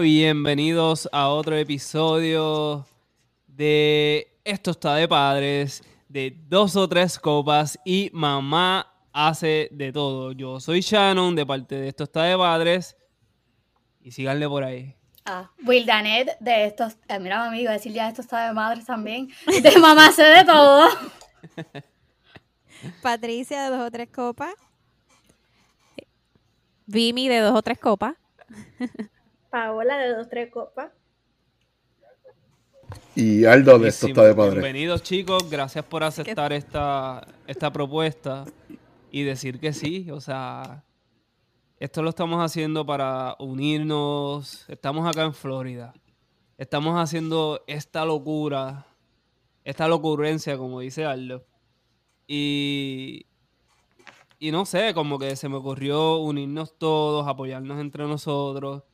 Bienvenidos a otro episodio de Esto está de padres, de dos o tres copas y mamá hace de todo. Yo soy Shannon de parte de Esto está de padres y síganle por ahí. Ah, Will Danet de estos, eh, mira mi amigo, decir ya esto está de madres también, de mamá hace de todo. Patricia de dos o tres copas. Vimi de dos o tres copas. Paola de dos tres copas. Y Aldo de esto está de padre. Bienvenidos chicos, gracias por aceptar esta, esta propuesta y decir que sí. O sea, esto lo estamos haciendo para unirnos. Estamos acá en Florida. Estamos haciendo esta locura, esta locurrencia, como dice Aldo. Y, y no sé, como que se me ocurrió unirnos todos, apoyarnos entre nosotros.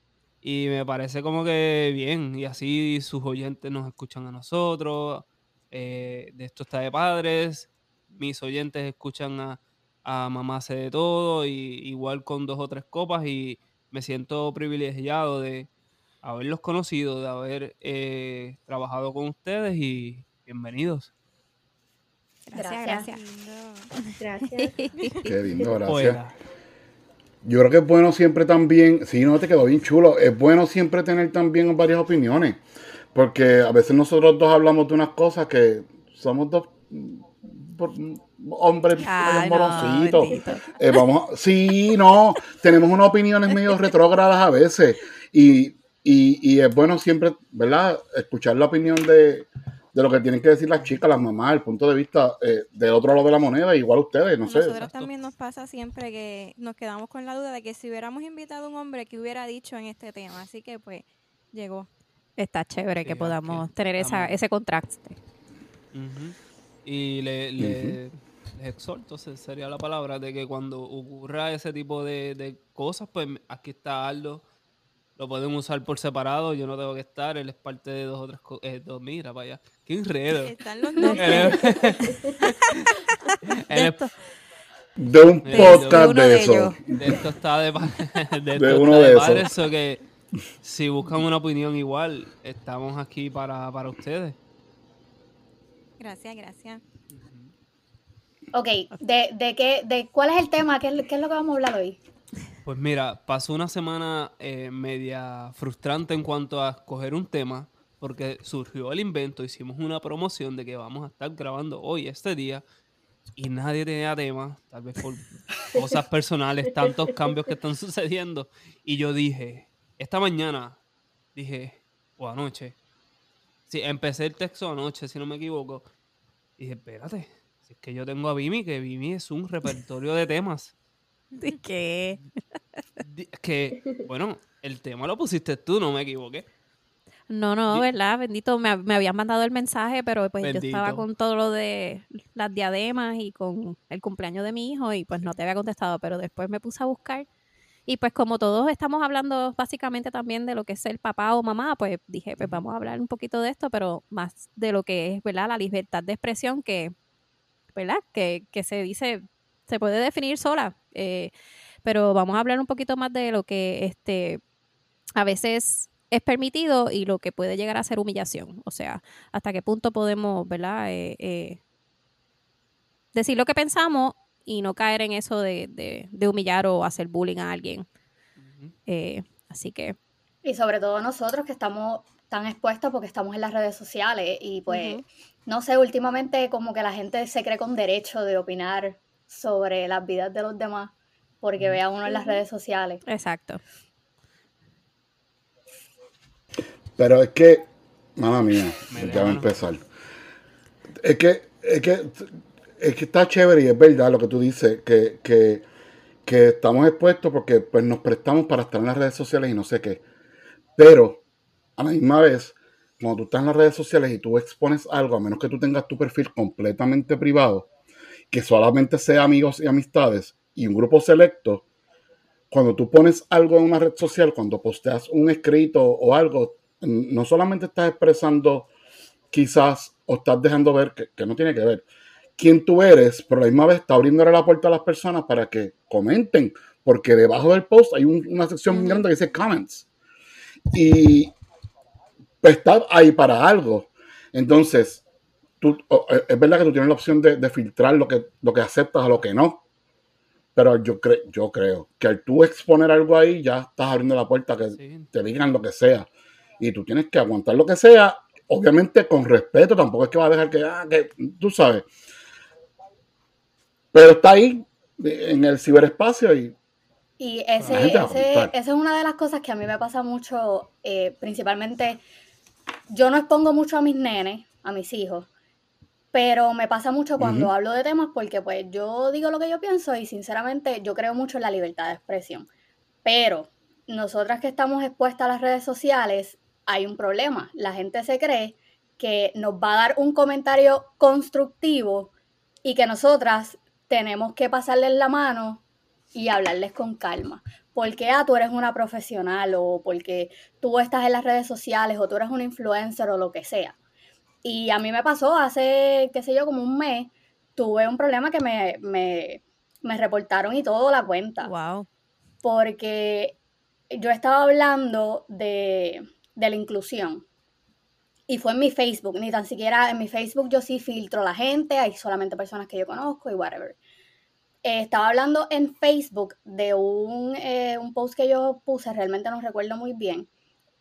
Y me parece como que bien. Y así sus oyentes nos escuchan a nosotros. Eh, de esto está de padres. Mis oyentes escuchan a, a Mamá hace de todo. Y igual con dos o tres copas. Y me siento privilegiado de haberlos conocido, de haber eh, trabajado con ustedes. Y bienvenidos. Gracias, gracias. Gracias. Qué lindo, gracias. Yo creo que es bueno siempre también, si no te quedó bien chulo, es bueno siempre tener también varias opiniones, porque a veces nosotros dos hablamos de unas cosas que somos dos por- hombres Ay, amorositos. no, Eh, vamos, sí, no, tenemos unas opiniones medio retrógradas a veces y, y, y es bueno siempre, ¿verdad? Escuchar la opinión de, de lo que tienen que decir las chicas, las mamás, el punto de vista eh, del otro lado de la moneda, igual ustedes, no sé. Nosotros exacto. también nos pasa siempre que nos quedamos con la duda de que si hubiéramos invitado a un hombre, que hubiera dicho en este tema? Así que pues llegó. Está chévere Sí, que podamos aquí tener esa, ese contraste. Ujú. Y le, le- les exhorto, se- sería la palabra, de que cuando ocurra ese tipo de, de cosas, pues aquí está Aldo, lo pueden usar por separado, yo no tengo que estar, él es parte de dos o tres cosas. dos, mira, para allá, qué enredo. Están los es- De un podcast de uno de, de eso. de esto está de, de, De uno está de esos. padre, so que si buscan una opinión igual, estamos aquí para, para ustedes. Gracias, gracias. Ok, ¿de, de qué, de cuál es el tema? ¿Qué, es- qué es lo que vamos a hablar hoy? Pues mira, pasó una semana eh, media frustrante en cuanto a escoger un tema, porque surgió el invento, hicimos una promoción de que vamos a estar grabando hoy, este día, y nadie tenía tema, tal vez por cosas personales, tantos cambios que están sucediendo. Y yo dije, esta mañana, dije, o anoche, sí, empecé el texto anoche, si no me equivoco, y dije, espérate, si es que yo tengo a Vimi, que Vimi es un repertorio de temas. ¿De qué? Que, bueno, el tema lo pusiste tú, no me equivoqué. No, no, ¿verdad? Bendito, me, me habían mandado el mensaje, pero pues yo estaba con todo lo de las diademas y con el cumpleaños de mi hijo y pues no te había contestado, pero después me puse a buscar y pues como todos estamos hablando básicamente también de lo que es ser papá o mamá, pues dije, pues vamos a hablar un poquito de esto, pero más de lo que es, ¿verdad? La libertad de expresión que, ¿verdad? Que, que se dice, se puede definir sola, eh, pero vamos a hablar un poquito más de lo que este a veces es permitido y lo que puede llegar a ser humillación. O sea, hasta qué punto podemos, ¿verdad? Eh, eh, decir lo que pensamos y no caer en eso de, de- de humillar o hacer bullying a alguien. Eh, así que, Y sobre todo nosotros que estamos tan expuestos porque estamos en las redes sociales y pues, no sé, últimamente como que la gente se cree con derecho de opinar sobre las vidas de los demás porque vea uno en las redes sociales. exacto. Pero es que, mamá mía, Me ya va a empezar. Es que, es que, es que está chévere y es verdad lo que tú dices, que, que, que estamos expuestos porque pues, nos prestamos para estar en las redes sociales y no sé qué. Pero, a la misma vez, cuando tú estás en las redes sociales y tú expones algo, a menos que tú tengas tu perfil completamente privado, que solamente sea amigos y amistades y un grupo selecto, cuando tú pones algo en una red social, cuando posteas un escrito o algo, no solamente estás expresando quizás o estás dejando ver que, que no tiene que ver quién tú eres, pero a la misma vez está abriéndole la puerta a las personas para que comenten, porque debajo del post hay un- una sección muy grande que dice comments. y pues, está ahí para algo. Entonces, tú, es verdad que tú tienes la opción de, filtrar lo que, lo que aceptas a lo que no. Pero yo, creo yo creo que al tú exponer algo ahí, ya estás abriendo la puerta a que te digan lo que sea. Y tú tienes que aguantar lo que sea, obviamente con respeto, tampoco es que va a dejar que, ah, que tú sabes. Pero está ahí, en el ciberespacio y y ese, esa es una de las cosas que a mí me pasa mucho, eh, principalmente, yo no expongo mucho a mis nenes, a mis hijos, pero me pasa mucho cuando hablo de temas porque pues yo digo lo que yo pienso y sinceramente yo creo mucho en la libertad de expresión. Pero nosotras que estamos expuestas a las redes sociales, hay un problema. La gente se cree que nos va a dar un comentario constructivo y que nosotras tenemos que pasarles la mano y hablarles con calma. Porque, ah, tú eres una profesional o porque tú estás en las redes sociales o tú eres un influencer o lo que sea. Y a mí me pasó hace, qué sé yo, como un mes, tuve un problema que me, me, me reportaron y todo la cuenta. Wow. Porque yo estaba hablando de, de la inclusión. Y fue en mi Facebook, ni tan siquiera en mi Facebook yo sí filtro la gente, hay solamente personas que yo conozco y whatever. Eh, estaba hablando en Facebook de un, eh, un, post que yo puse, realmente no recuerdo muy bien.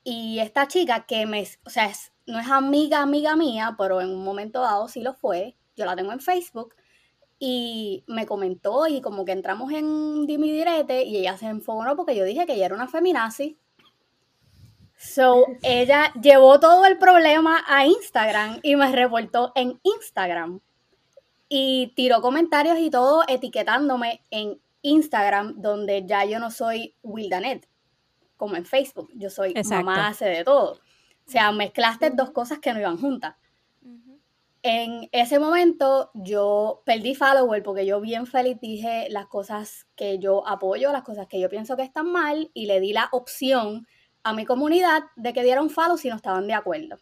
Y esta chica que me, o sea, no es amiga, amiga mía, pero en un momento dado sí lo fue. Yo la tengo en Facebook. Y me comentó y como que entramos en Dimi Direte y ella se enfogó porque yo dije que ella era una feminazi. So, ella llevó todo el problema a Instagram y me reportó en Instagram y tiró comentarios y todo etiquetándome en Instagram, donde ya yo no soy Wildanet, como en Facebook. Yo soy mamá hace de todo. O sea, mezclaste dos cosas que no iban juntas. En ese momento yo perdí follower porque yo bien feliz dije las cosas que yo apoyo, las cosas que yo pienso que están mal y le di la opción a mi comunidad de que dieran follow si no estaban de acuerdo.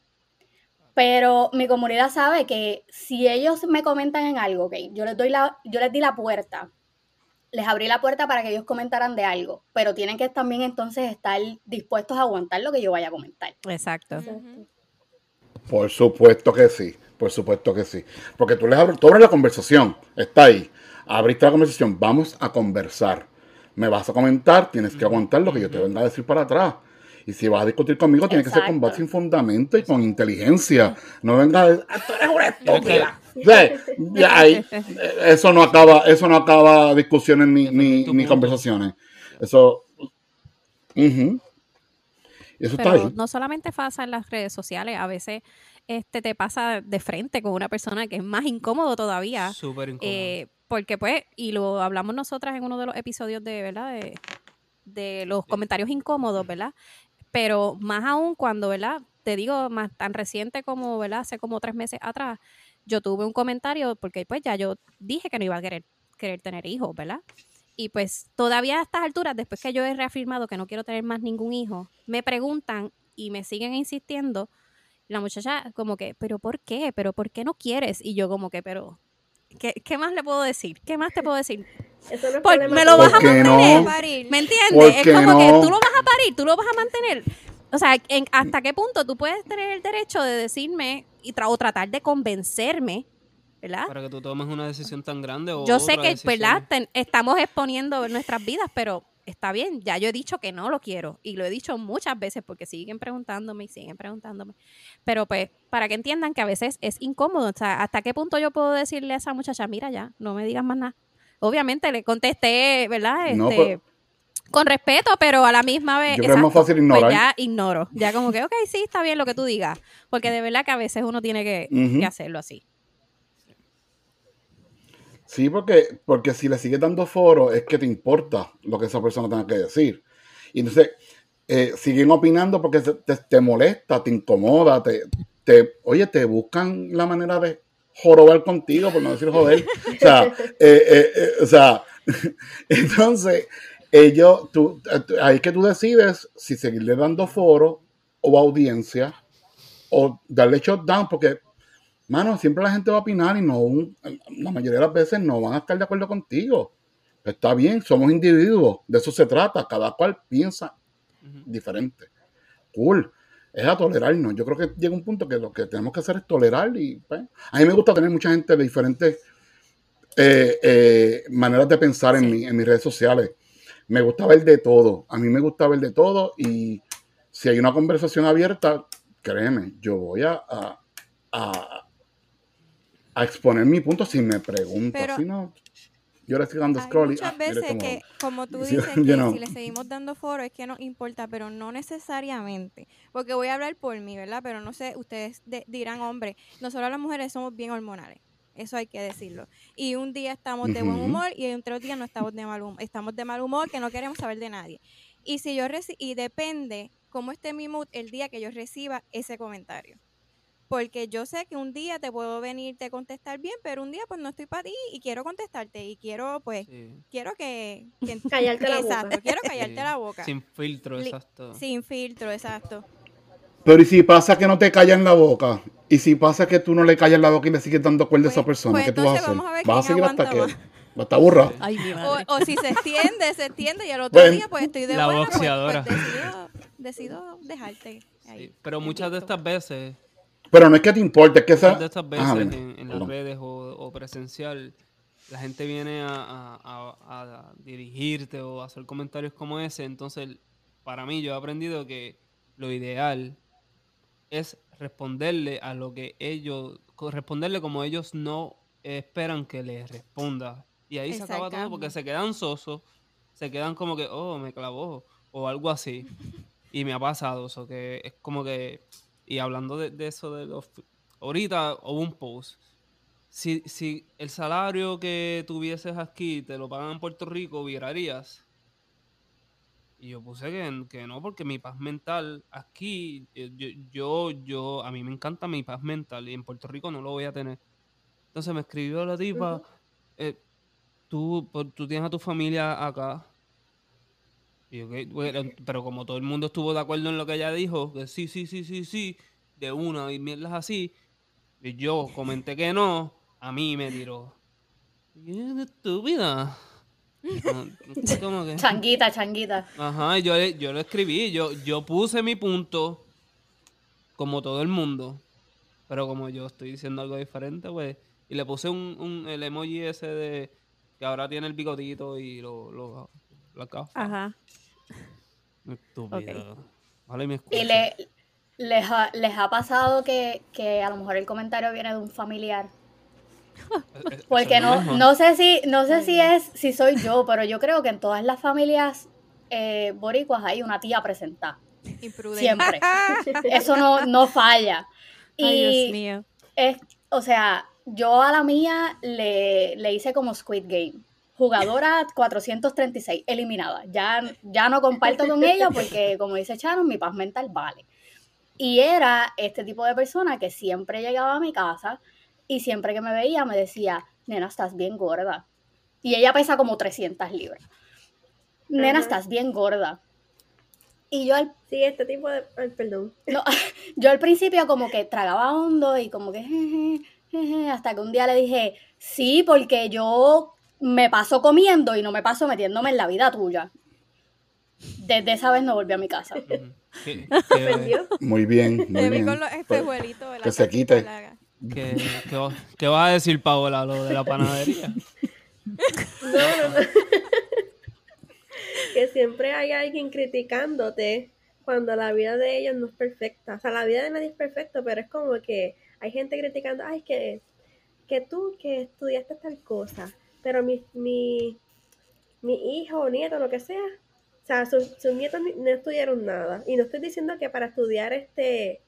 Pero mi comunidad sabe que si ellos me comentan en algo, okay, yo les doy la, yo les di la puerta, les abrí la puerta para que ellos comentaran de algo, pero tienen que también entonces estar dispuestos a aguantar lo que yo vaya a comentar. Exacto. Por supuesto que sí, por supuesto que sí. Porque tú les abres, tú abres la conversación, está ahí, abriste la conversación, vamos a conversar. Me vas a comentar, tienes que aguantar lo que yo te venga a decir para atrás. Y si vas a discutir conmigo, tiene que ser con base sin fundamento y con inteligencia. No venga a decir, esto es una estúpida. eso no acaba, eso no acaba discusiones ni, ni, conversaciones. Eso. Eso está ahí. No solamente pasa en las redes sociales, a veces este te pasa de frente con una persona que es más incómodo todavía. Súper incómodo. Eh, porque pues, y lo hablamos nosotras en uno de los episodios de, ¿verdad? De, de los comentarios incómodos, ¿verdad? pero más aún cuando, ¿verdad? Te digo, más tan reciente como, ¿verdad? Hace como tres meses atrás, yo tuve un comentario, porque pues ya yo dije que no iba a querer, querer tener hijos, ¿verdad? Y pues todavía a estas alturas, después que yo he reafirmado que no quiero tener más ningún hijo, me preguntan y me siguen insistiendo, la muchacha como que, pero ¿por qué? ¿Pero por qué no quieres? Y yo como que, pero, ¿qué, qué más le puedo decir? ¿Qué más te puedo decir? me lo vas a mantener. ¿Me entiendes? Es como que tú lo vas a parir, tú lo vas a mantener. O sea, ¿hasta qué punto tú puedes tener el derecho de decirme y o tratar de convencerme, ¿verdad? Para que tú tomes una decisión tan grande. O Yo sé que, ¿verdad? estamos exponiendo nuestras vidas, pero está bien, ya yo he dicho que no lo quiero y lo he dicho muchas veces porque siguen preguntándome y siguen preguntándome. Pero pues, para que entiendan que a veces es incómodo, o sea, ¿hasta qué punto yo puedo decirle a esa muchacha, mira ya, no me digas más nada? obviamente le contesté, ¿verdad? Este, con respeto, pero a la misma vez. Yo creo más fácil pues ignorar. ya ignoro. Ya como que, ok, sí, está bien lo que tú digas. Porque de verdad que a veces uno tiene que, hacerlo así. Sí, porque, porque si le sigues dando foro, es que te importa lo que esa persona tenga que decir. Y entonces, eh, siguen opinando porque te, molesta, te incomoda, te, te, oye, te buscan la manera de jorobar contigo, por no decir joder. O sea, eh, eh, eh, o sea entonces, ellos, tú, ahí que tú decides si seguirle dando foro o audiencia o darle shutdown, porque, mano, siempre la gente va a opinar y no, la mayoría de las veces no van a estar de acuerdo contigo. Está bien, somos individuos, de eso se trata, cada cual piensa diferente. cool. Es a tolerarnos. Yo creo que llega un punto que lo que tenemos que hacer es tolerar y pues, a mí me gusta tener mucha gente de diferentes eh, eh, maneras de pensar en, mi- en mis redes sociales. Me gusta ver de todo. A mí me gusta ver de todo y si hay una conversación abierta, créeme, yo voy a, a, a- a exponer mi punto si me preguntas. Si no, yo le estoy dando scroll y muchas ah, veces cómo- que, como tú dices, you que know. si le seguimos dando foro es que nos importa, pero no necesariamente. Porque voy a hablar por mí, ¿verdad? Pero no sé, ustedes de- dirán, hombre, nosotros las mujeres somos bien hormonales. Eso hay que decirlo. Y un día estamos de buen humor y otro día no estamos de mal humor. Estamos de mal humor que no queremos saber de nadie. Y si yo reci- y depende cómo esté mi mood el día que yo reciba ese comentario. Porque yo sé que un día te puedo venirte a contestar bien, pero un día pues no estoy para ti y quiero contestarte y quiero pues Sí. quiero que, que Callarte la boca. exacto, quiero callarte Sí. la boca. Sin filtro, exacto. Sin filtro, exacto. Pero ¿y si pasa que no te callan la boca? ¿Y si pasa que tú no le callas la boca y le sigues dando cuerda a esa Pues- persona? pues ¿Qué tú vas a hacer? vamos a ver ¿Vas a seguir hasta que aguanta va a estar burra? Ay, O, o si se extiende, se extiende y el otro Bueno. día pues estoy de La buena, pues- pues, boxeadora. decido, decido dejarte ahí. Sí, Pero muchas de estas veces, Pero no es que te importe, es que esa... muchas de estas veces Ajá, dime. en, en las Perdón. redes o, o presencial, la gente viene a, a- a- a dirigirte o a hacer comentarios como ese. Entonces, para mí, yo he aprendido que lo ideal es responderle a lo que ellos, responderle como ellos no esperan que les responda. Y ahí se acaba todo porque se quedan sosos, se quedan como que, oh, me clavó, o algo así. Y me ha pasado eso, que es como que, y hablando de, de eso de los, ahorita hubo un post. Si, si el salario que tuvieses aquí te lo pagan en Puerto Rico, virarías. Y yo puse que, que no, porque mi paz mental aquí, eh, yo, yo, yo, a mí me encanta mi paz mental y en Puerto Rico no lo voy a tener. Entonces me escribió la tipa, eh, tú, por- tú tienes a tu familia acá. Y yo, "Ok", bueno, pero como todo el mundo estuvo de acuerdo en lo que ella dijo, que sí, sí, sí, sí, sí, de una y mierdas así, y yo comenté que no, a mí me tiró. "¿Qué estúpida? Que- Changuita, changuita. Ajá, y yo, le- yo lo escribí, yo, yo puse mi punto como todo el mundo, pero como yo estoy diciendo algo diferente, pues, y le puse un, un- el emoji ese de que ahora tiene el bigotito y lo, lo, gafa. Ajá. Estúpido. Ojalá y me Y escuche. le, les, ha, les ha pasado que, que a lo mejor el comentario viene de un familiar. Porque no, no sé si, no sé si es, si soy yo, pero yo creo que en todas las familias eh, boricuas hay una tía presentada. Imprudente. Siempre. Eso no, no falla. Y Ay, Dios mío. es, o sea, yo a la mía le, le hice como Squid Game. Jugadora 436, eliminada. Ya, ya no comparto con ella porque, como dice Sharon, mi paz mental vale. Y era este tipo de persona que siempre llegaba a mi casa y siempre que me veía me decía, nena, estás bien gorda. Y ella pesa como 300 libras. Nena, Ajá. estás bien gorda. Y yo al Sí, este tipo de. ay, perdón. no, yo al principio como que tragaba hondo y como que jeje, jeje, hasta que un día le dije, sí, porque yo me paso comiendo y no me paso metiéndome en la vida tuya. Desde esa vez no volví a mi casa. Ujú. ¿Qué, ¿Ofendió? Muy bien, muy bien. con los espejuelitos. de la que se quite. Qué, qué va- qué vas a decir, Paola, lo de la panadería? No, no, no. que siempre hay alguien criticándote cuando la vida de ellos no es perfecta. O sea, la vida de nadie es perfecta, pero es como que hay gente criticando, ay, que, que tú que estudiaste tal cosa, pero mi, mi, mi hijo nieto, lo que sea, o sea, sus, sus nietos ni- no estudiaron nada. Y no estoy diciendo que para estudiar este...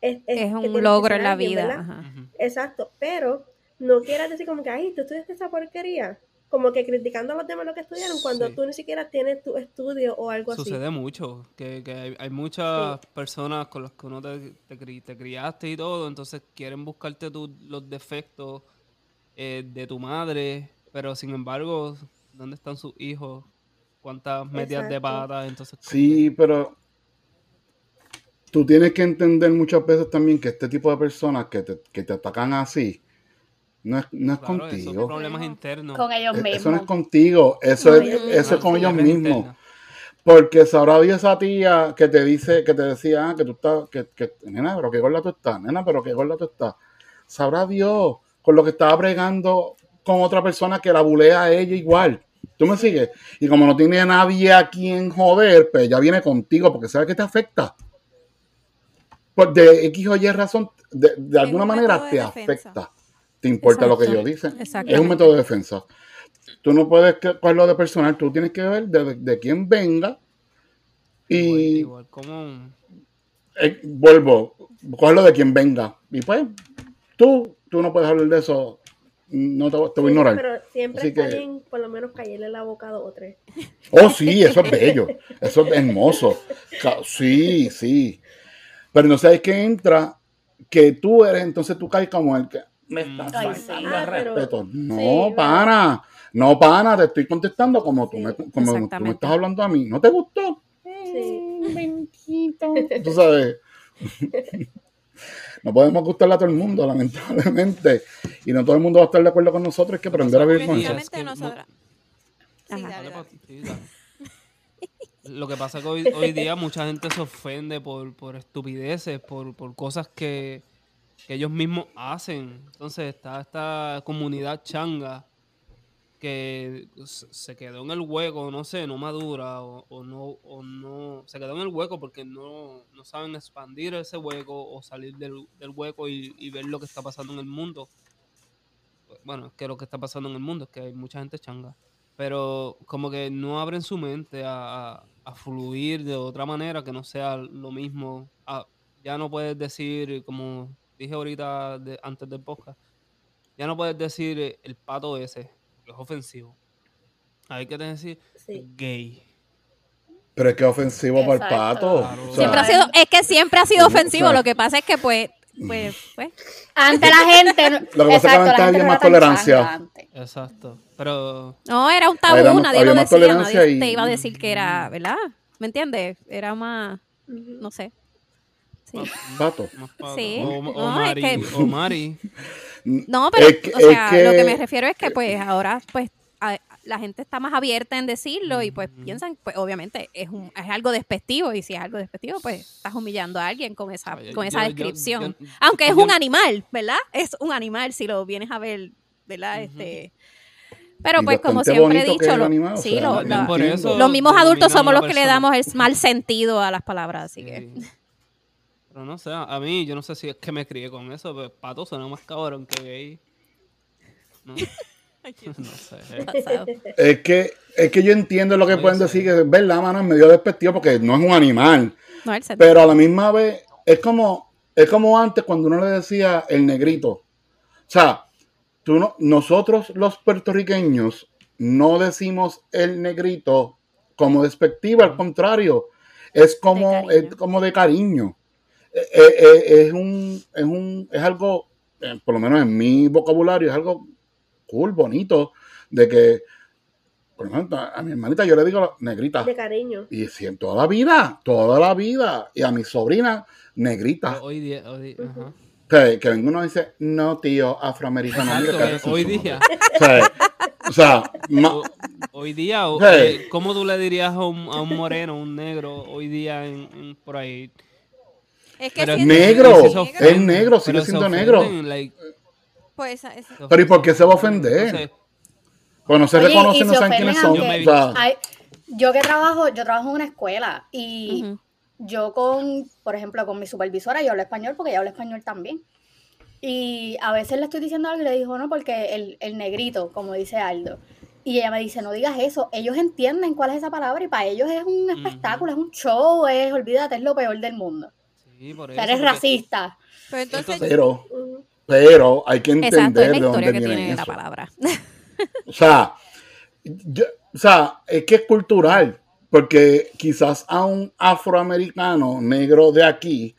Es, Es un logro en la alguien, vida. Exacto, pero no quieras decir como que, ay, tú estudiaste esa porquería. Como que criticando a los demás lo que estudiaron cuando Sí. tú ni siquiera tienes tu estudio o algo así. Sucede mucho, que, que hay, hay muchas personas con las que uno te, te, cri- te criaste y todo, entonces quieren buscarte tu- los defectos eh, de tu madre, pero sin embargo, ¿dónde están sus hijos? ¿Cuántas medias de Exacto. pata? Entonces, Sí, pero tú tienes que entender muchas veces también que este tipo de personas que te, que te atacan así, no es, no es claro, contigo. problemas internos. Con ellos E- mismos. Eso no es contigo, eso No, es, eso es con ellos mismos. interna. Porque sabrá Dios esa tía que te dice, que te decía, ah, que tú estás, que, que, nena, pero qué gorda tú estás, nena, pero qué gorda tú estás. Sabrá Dios con lo que estaba bregando con otra persona que la bulea a ella igual. ¿Tú me sigues? Y como no tiene a nadie a quien joder, pues ya viene contigo porque sabe que te afecta. Pues de X o Y razón, de, alguna un manera de te defensa. afecta. Te importa lo que ellos dicen. Es un método de defensa. Tú no puedes cogerlo de personal, tú tienes que ver de, de quién venga. Igual, Y igual como... eh, vuelvo, cogerlo de quien venga. Y pues, tú, tú no puedes hablar de eso. No te, te voy a Sí, ignorar. Pero siempre Así está que- bien, por lo menos, callarle la boca a dos o tres. Oh, sí, eso es bello. Eso es hermoso. Sí, sí. Pero no sabes que entra que tú eres, entonces tú caes como el que me estás Ay, sí. el Ah, pero- respeto. No, sí, pana. No, pana, te estoy contestando como tú, Sí. me, como tú me estás hablando a mí. ¿No te gustó? Sí. Bendito. Tú sabes. No podemos gustarle a todo el mundo, lamentablemente. Y no todo el mundo va a estar de acuerdo con nosotros. Hay que aprender a vivir con eso. Nosotras. Ajá. Sí, dale, Dale, dale. pa- sí, dale. Lo que pasa es que hoy, hoy día mucha gente se ofende por, por estupideces, por, por cosas que, que ellos mismos hacen. Entonces está esta comunidad changa que se quedó en el hueco, no sé, no madura o, o no, o no, se quedó en el hueco porque no, no saben expandir ese hueco o salir del, del hueco y, y ver lo que está pasando en el mundo. Bueno, es que lo que está pasando en el mundo es que hay mucha gente changa pero como que no abren su mente a, a- a fluir de otra manera que no sea lo mismo. Ah, ya no puedes decir, como dije ahorita de- antes del podcast, ya no puedes decir eh, el pato ese, que es ofensivo. Hay que decir Sí. gay. Pero es que es ofensivo para el pato. Claro. O sea, Siempre ha sido, es que siempre ha sido ofensivo. o sea. Lo que pasa es que, pues, pues, pues. Ante la gente. no- Lo que pasa es que exacto, antes había más tolerancia. Exacto. Pero No, era un tabú, Había más- nadie había lo decía, tolerancia nadie y- te iba a decir que era, ¿verdad? ¿Me entiendes? Era más, no sé. Sí. pato. Sí. O, o No, es Mari, que- o Mari. No, pero, Es que- o sea, es que- lo que me refiero es que, pues, ahora, pues, a- la gente está más abierta en decirlo y, pues, piensan, pues, obviamente, es, un, es algo despectivo y si es algo despectivo, pues, estás humillando a alguien con esa, Oye, con esa yo- descripción. yo- Aunque es yo- un animal, ¿verdad? Es un animal si lo vienes a ver, ¿verdad? Este... Pero Y pues como siempre he dicho, lo- animal, o sí, sea, lo- yo la- por entiendo. eso los mismos adultos somos los que le damos el mal sentido a las palabras, así que... Sí. Pero no sé, a mí yo no sé si es que me crié con eso, pero pato suena más cabrón que gay. ¿No? no sé. pasado. Es que, es que yo entiendo lo que Puede pueden decir, que es verdad, mano, es medio despectivo porque no es un animal. No, el sentido. Pero a la misma vez, es como, es como antes cuando uno le decía el negrito. O sea, tú no, nosotros los puertorriqueños no decimos el negrito como despectivo, al contrario, es como, cariño. es como de cariño. Eh, eh, eh, es, un, es, un, es algo, eh, por lo menos en mi vocabulario, es algo cool, bonito, de que, por ejemplo, a mi hermanita yo le digo negrita. De cariño. Y si toda la vida, toda la vida. Y a mi sobrina, negrita. Hoy día, hoy día- ajá. Que, que venga uno y dice, no, tío, afroamericano. Exacto, hoy día. O sea, o sea, O- hoy día, o- Hey. eh, ¿cómo tú le dirías a un, a un moreno, un negro, hoy día en, en- por ahí? Es que Pero negro, es negro, sigue siendo negro. ofenden, like, Pues esa- esa- Pero ¿y por qué se va a ofender? Entonces, pues no se Oye, y reconocen, no se saben quiénes son. aunque- O sea, Ay, yo que trabajo, yo trabajo en una escuela y yo con, por ejemplo, con mi supervisora, yo hablo español porque ella habla español también. Y a veces le estoy diciendo algo y le digo, no, porque el, el negrito, como dice Aldo. Y ella me dice, no digas eso. Ellos entienden cuál es esa palabra y para ellos es un espectáculo, es un show, es, olvídate, es lo peor del mundo. sí, por O eso, sea, eres porque- racista. Pero entonces, pero, Ujú. Pero hay que Exacto, es entender la de dónde que viene tiene la eso. palabra. O sea, yo- o sea, es que es cultural, porque quizás a un afroamericano negro de aquí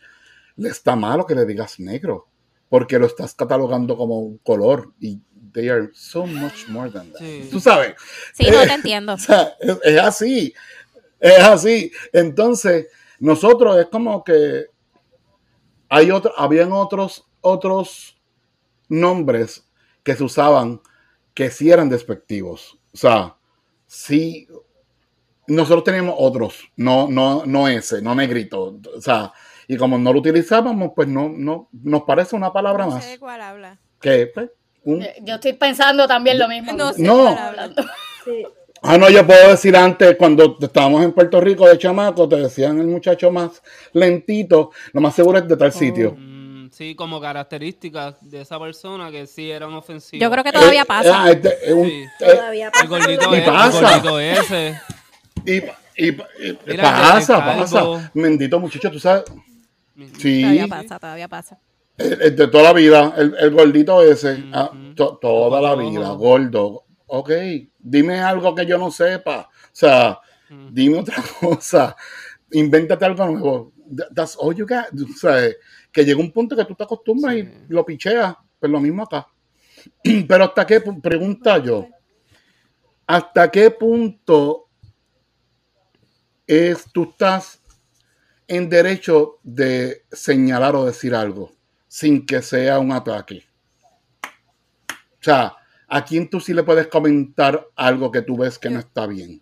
le está malo que le digas negro, porque lo estás catalogando como un color y they are so much more than that. Sí. Tú sabes, Sí, no te entiendo. o sea, es, es así, es así. Entonces, nosotros es como que hay otro, habían otros, otros nombres que se usaban que sí eran despectivos. O sea, sí, nosotros teníamos otros, no, no, no ese, no negrito. O sea, y como no lo utilizábamos, pues no, no, nos parece una palabra No más. sé de cuál habla. Que, pues, un- Yo- estoy pensando también lo mismo. No sé No. de cuál habla. Sí. Ah, no, yo puedo decir antes, cuando estábamos en Puerto Rico de chamaco, te decían el muchacho más lentito, lo más seguro es de tal sitio. Mm, sí, como características de esa persona que sí eran ofensivas. Yo creo que todavía Eh, pasa. este, es un- Sí. eh, Todavía El pasa. gordito, Y es- el pasa. gordito ese. y, y- y- Mira, pasa, pasa. Bendito muchacho, tú sabes. Sí, Todavía pasa, todavía pasa. el- el de toda la vida, el, el gordito ese, ah, to- toda la vida, gordo. Ok, dime algo que yo no sepa. O sea, Mm. dime otra cosa. Invéntate algo nuevo. That- That's all you got. O sea, que llega un punto que tú te acostumbras Sí. y lo picheas. Pues lo mismo acá. Pero hasta qué pu- pregunta yo. ¿Hasta qué punto es tú estás en derecho de señalar o decir algo sin que sea un ataque? O sea, ¿a quién tú sí le puedes comentar algo que tú ves que no está bien?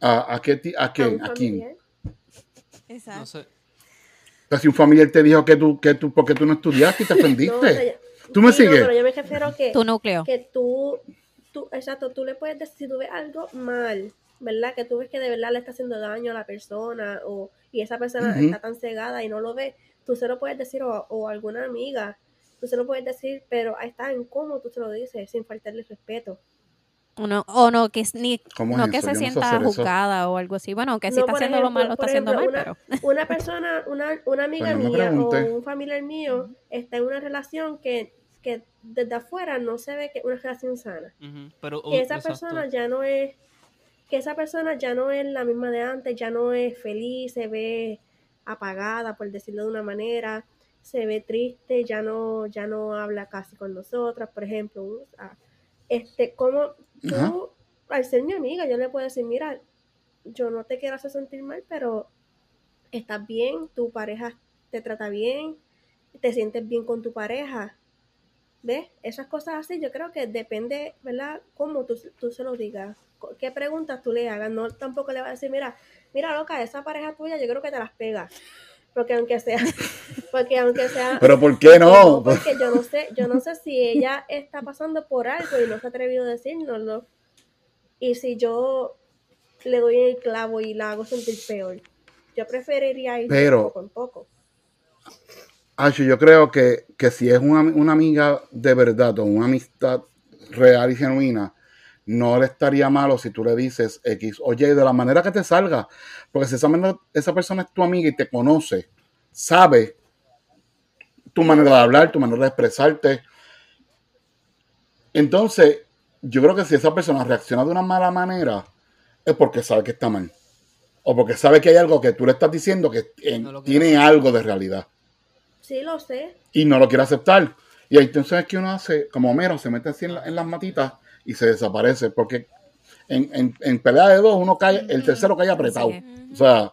¿A, a qué? ti- ¿A A quién? ¿A quién? Exacto. No sé. Si un familiar te dijo que tú, que tú, porque tú no estudiaste y te No, o sea, ofendiste. ya- ¿Tú me sí, no, sigues? pero yo me refiero que, Tu núcleo. que tú, tú, exacto, tú le puedes decir, si tú ves algo mal, ¿verdad? Que tú ves que de verdad le está haciendo daño a la persona o, y esa persona está tan cegada y no lo ve, tú se lo puedes decir o, o a alguna amiga, tú se lo puedes decir, pero ahí está en cómo tú se lo dices, sin faltarle respeto. O no, o no que, ni, ¿Cómo no es que se Yo no sé sienta eso. juzgada o algo así. Bueno, que si No, está haciendo lo ejemplo- mal, lo está haciendo mal, una- pero... Una persona, una, una amiga Pues no me mía o un familiar mío está en una relación que, que desde afuera no se ve que es una relación sana. Pero, que uh, esa exacto. persona ya no es que esa persona ya no es la misma de antes, ya no es feliz, se ve apagada, por decirlo de una manera, se ve triste, ya no ya no habla casi con nosotras, por ejemplo, ah, este como Ajá. al ser mi amiga, yo le puedo decir, mira, yo no te quiero hacer sentir mal, pero estás bien, tu pareja te trata bien, te sientes bien con tu pareja, ¿Ves? Esas cosas así, yo creo que depende, ¿verdad? Cómo tú, tú se lo digas, qué preguntas tú le hagas. No tampoco le vas a decir, mira, mira, loca, esa pareja tuya, yo creo que te las pega. Porque aunque sea, porque aunque sea. Pero ¿por qué no? Porque yo no sé, yo no sé si ella está pasando por algo y no se ha atrevido a decírnoslo. Y si yo le doy el clavo y la hago sentir peor. Yo preferiría ir Pero- poco en poco. Acho, yo creo que, que si es una, una amiga de verdad o una amistad real y genuina, no le estaría malo si tú le dices X, oye, de la manera que te salga. Porque si esa, esa persona es tu amiga y te conoce, sabe tu manera de hablar, tu manera de expresarte. Entonces, yo creo que si esa persona reacciona de una mala manera, es porque sabe que está mal. O porque sabe que hay algo que tú le estás diciendo que eh, No tiene algo de realidad Sí, lo sé. y no lo quiere aceptar. Y ahí entonces es que uno hace, como Homero, se mete así en, la- en las matitas y se desaparece. Porque en, en- en pelea de dos uno cae, el tercero cae apretado. Sí. O sea,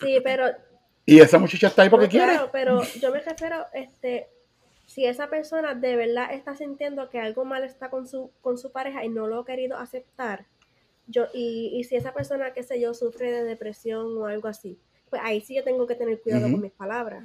Sí, pero y esa muchacha está ahí porque No, quiere. claro, pero yo me refiero, este, si esa persona de verdad está sintiendo que algo mal está con su, con su pareja y no lo ha querido aceptar, yo, y, y si esa persona, qué sé yo, sufre de depresión o algo así, pues ahí sí yo tengo que tener cuidado con mis palabras.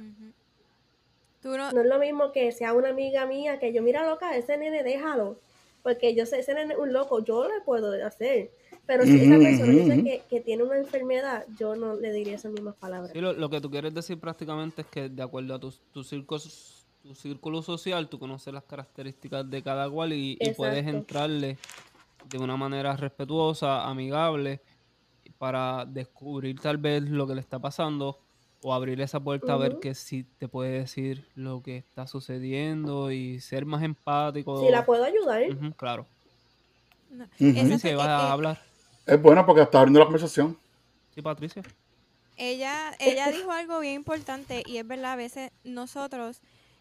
Tú no, No es lo mismo que sea una amiga mía que yo, mira loca, ese nene déjalo, porque yo sé, ese nene es un loco, yo lo puedo hacer. Pero si esa persona dice que, que tiene una enfermedad, yo no le diría esas mismas palabras. Sí, lo, lo que tú quieres decir prácticamente es que de acuerdo a tu, tu, círculo, tu círculo social, tú conoces las características de cada cual y, y puedes entrarle de una manera respetuosa, amigable, para descubrir tal vez lo que le está pasando o abrir esa puerta a ver que sí te puede decir lo que está sucediendo y ser más empático. Si la puedo ayudar, claro. no. Ujú. Exacto, Patricia, ¿vas eh, a eh, hablar? Es bueno porque está abriendo la conversación. Sí, Patricia. Ella, ella dijo algo bien importante y es verdad, a veces nosotros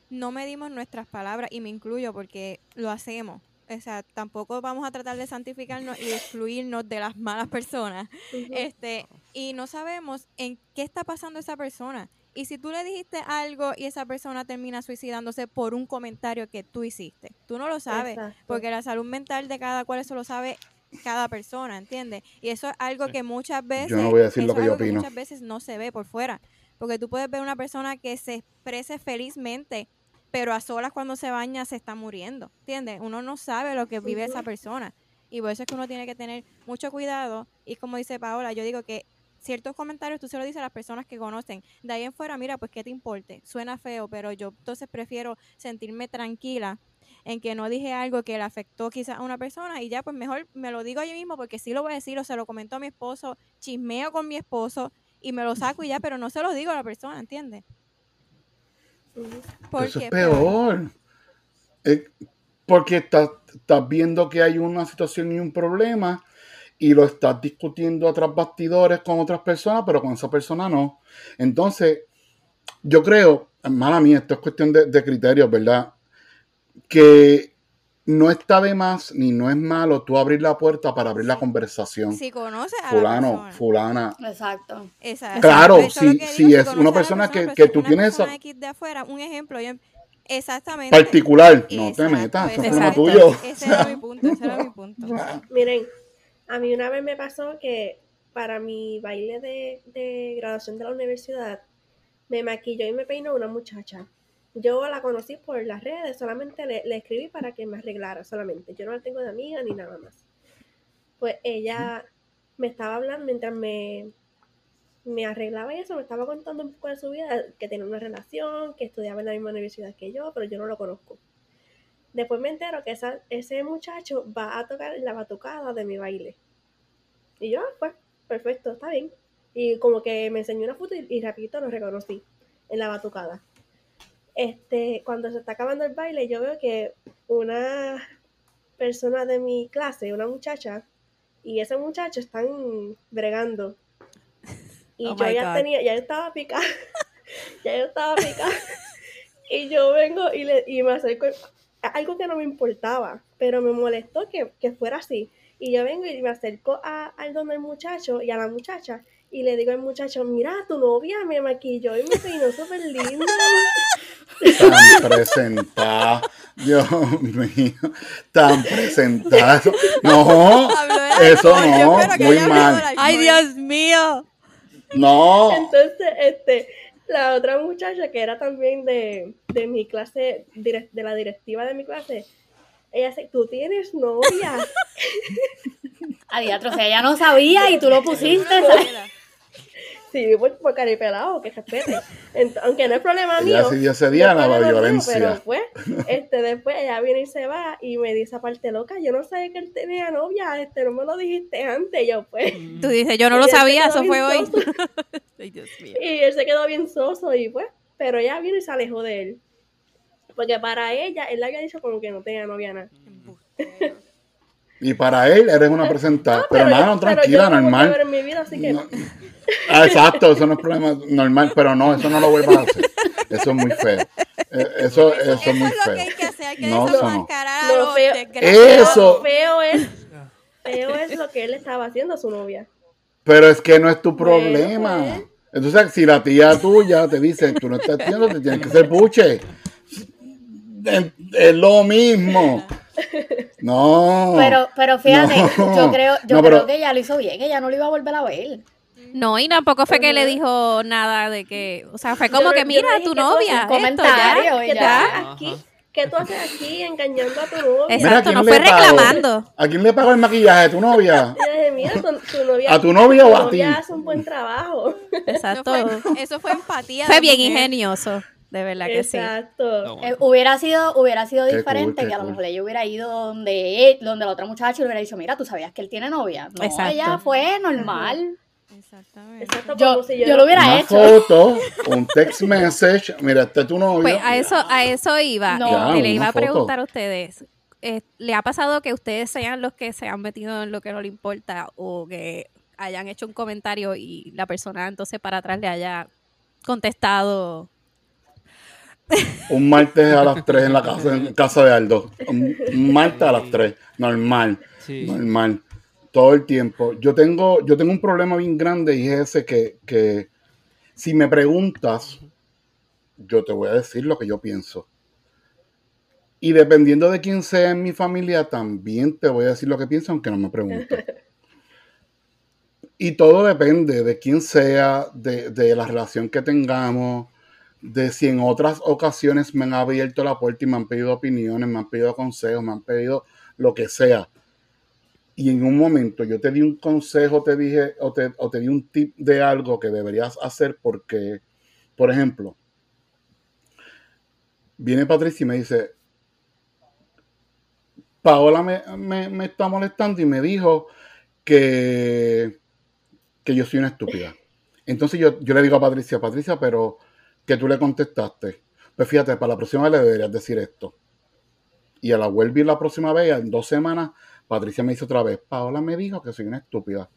no medimos nuestras palabras y me incluyo porque lo hacemos. O sea, tampoco vamos a tratar de santificarnos y excluirnos de las malas personas. Este, y no sabemos en qué está pasando esa persona. Y si tú le dijiste algo y esa persona termina suicidándose por un comentario que tú hiciste, tú no lo sabes, Exacto. porque la salud mental de cada cual eso lo sabe cada persona, ¿entiendes? Y eso es algo que muchas veces, Yo no voy a decir lo eso que es yo algo opino. muchas veces no se ve por fuera, porque tú puedes ver una persona que se exprese felizmente, pero a solas cuando se baña se está muriendo, ¿entiendes? Uno no sabe lo que vive esa persona y por eso es que uno tiene que tener mucho cuidado y como dice Paola, yo digo que ciertos comentarios tú se lo dices a las personas que conocen. De ahí en fuera, mira, pues que te importe. Suena feo, pero yo entonces prefiero sentirme tranquila en que no dije algo que le afectó quizás a una persona y ya pues mejor me lo digo yo mismo porque sí lo voy a decir o se lo comento a mi esposo, chismeo con mi esposo y me lo saco y ya, pero no se lo digo a la persona, ¿entiendes? Eso es peor. Eh, porque estás, estás viendo que hay una situación y un problema y lo estás discutiendo a tras bastidores con otras personas, pero con esa persona no. Entonces, yo creo, mala mía, esto es cuestión de, de criterios, ¿verdad? Que no está de más ni no es malo tú abrir la puerta para abrir la conversación. si conoces a la fulano, persona. fulana. Exacto. Exacto. Claro, lo si- es una la persona que- pero que tú una tienes persona esa- X de afuera, un ejemplo, yo, exactamente. Particular, no te Exacto, metas, eso es exacto. problema tuyo. Ese era mi punto, ese era mi punto. Miren, a mí una vez me pasó que para mi baile de, de graduación de la universidad, me maquilló y me peinó una muchacha. Yo la conocí por las redes, solamente le, le escribí para que me arreglara solamente. Yo no la tengo de amiga ni nada más. Pues ella me estaba hablando mientras me, me arreglaba y eso, me estaba contando un poco de su vida, que tenía una relación, que estudiaba en la misma universidad que yo, pero yo no lo conozco. Después me entero que esa- ese muchacho va a tocar en la batucada de mi baile. Y yo, ah, pues, perfecto, está bien. Y como que me enseñó una foto y, y rapidito lo reconocí en la batucada. Este, cuando se está acabando el baile, yo veo que una persona de mi clase, una muchacha, y ese muchacho están bregando. Y Oh yo ya God. tenía, ya yo estaba picada. ya yo estaba picada. y yo vengo y, le, y me acerco. Algo que no me importaba, pero me molestó que, que fuera así. Y yo vengo y me acerco a, al donde el muchacho y a la muchacha. Y le digo al muchacho, mira, tu novia me maquilló y me peinó súper lindo. tan presentada. Dios mío, tan presentada. No, eso no, muy mal. ¡Ay, Dios mío! No, Entonces, este, la otra muchacha que era también de, de mi clase, de la directiva de mi clase, ella dice, tú tienes novia. Adiós, o sea, ella no sabía y tú lo pusiste. ¿sabes? Sí, por, por caripelado, que respete. Ent- aunque no es problema Ella mío. sí día es la mío, violencia. pero pues, este, después ella viene y se va y me dice aparte loca, yo no sabía que él tenía novia, este, no me lo dijiste antes, yo pues. Tú dices, yo no lo se sabía, eso fue hoy. Ay, Dios mío. Y él se quedó bien soso y pues, pero ella vino y se alejó de él. Porque para ella, él le había dicho como que no tenía novia nada. y para él eres una presentada. No, pero, nada, no, pero tranquila, normal. en mi vida, así que No. Ah, exacto, eso no es problema normal, pero no, eso no lo vuelvas a hacer. Eso es muy feo. Eh, Eso, eso es muy Eso es lo que hay feo. que hacer, hay que No, eso no. desenmascarar No, feo. Eso. feo es, feo es lo que él estaba haciendo a su novia. Pero es que no es tu Bueno, problema. pues. Entonces, si la tía tuya te dice, tú no estás haciendo, te tienes que ser buche. Es, es lo mismo. No. Pero, pero fíjate, No. yo creo, yo No, creo pero- que ella lo hizo bien, ella no lo iba a volver a ver. No, y tampoco fue que le dijo nada de que, o sea, fue como que mira, dije tu novia, esto, comentario ya. y ¿Qué tú ya. haces aquí? ¿Qué tú haces aquí engañando a tu novia? Mira, Exacto, ¿quién no le fue reclamando. ¿A quién le pagó el maquillaje? ¿A tu novia? Y yo dije, mira, tu, tu novia, ¿A tu novia o a ti? novia hace un buen trabajo. No Exacto. fue- eso fue empatía. Fue bien mujer. ingenioso, de verdad que sí. Exacto. No, Eh, bueno. hubiera sido, hubiera sido Qué diferente cool, que a lo cool. mejor ella hubiera ido donde él, donde la otra muchacha le hubiera dicho, mira, tú sabías que él tiene novia. No, Exacto. ella fue normal. Exactamente. Exacto, Yo, si yo, yo lo hubiera Una hecho. foto, un text message. Mira, este es tu novio. Pues a eso, a eso iba. No. Este, Ya, le iba a preguntar foto. a ustedes. eh, ¿Le ha pasado que ustedes sean los que se han metido en lo que no le importa o que hayan hecho un comentario y la persona entonces para atrás le haya contestado? Un martes a las 3 en la casa, en casa de Aldo. Un, un martes a las 3. Normal. Sí. Normal. Todo el tiempo. Yo tengo, yo tengo un problema bien grande y es ese que, que si me preguntas, yo te voy a decir lo que yo pienso. Y dependiendo de quién sea en mi familia, también te voy a decir lo que pienso, aunque no me preguntes. Y todo depende de quién sea, de, de, la relación que tengamos, de si en otras ocasiones me han abierto la puerta y me han pedido opiniones, me han pedido consejos, me han pedido lo que sea. Y en un momento yo te di un consejo, te dije, o te, o te di un tip de algo que deberías hacer porque, por ejemplo, viene Patricia y me dice, Paola me, me, está molestando y me dijo que, que yo soy una estúpida. Entonces yo, yo, le digo a Patricia, Patricia, pero que tú le contestaste. Pues fíjate, para la próxima vez le deberías decir esto. Y a la vuelve la próxima vez, en dos semanas, Patricia me dice otra vez, Paola me dijo que soy una estúpida.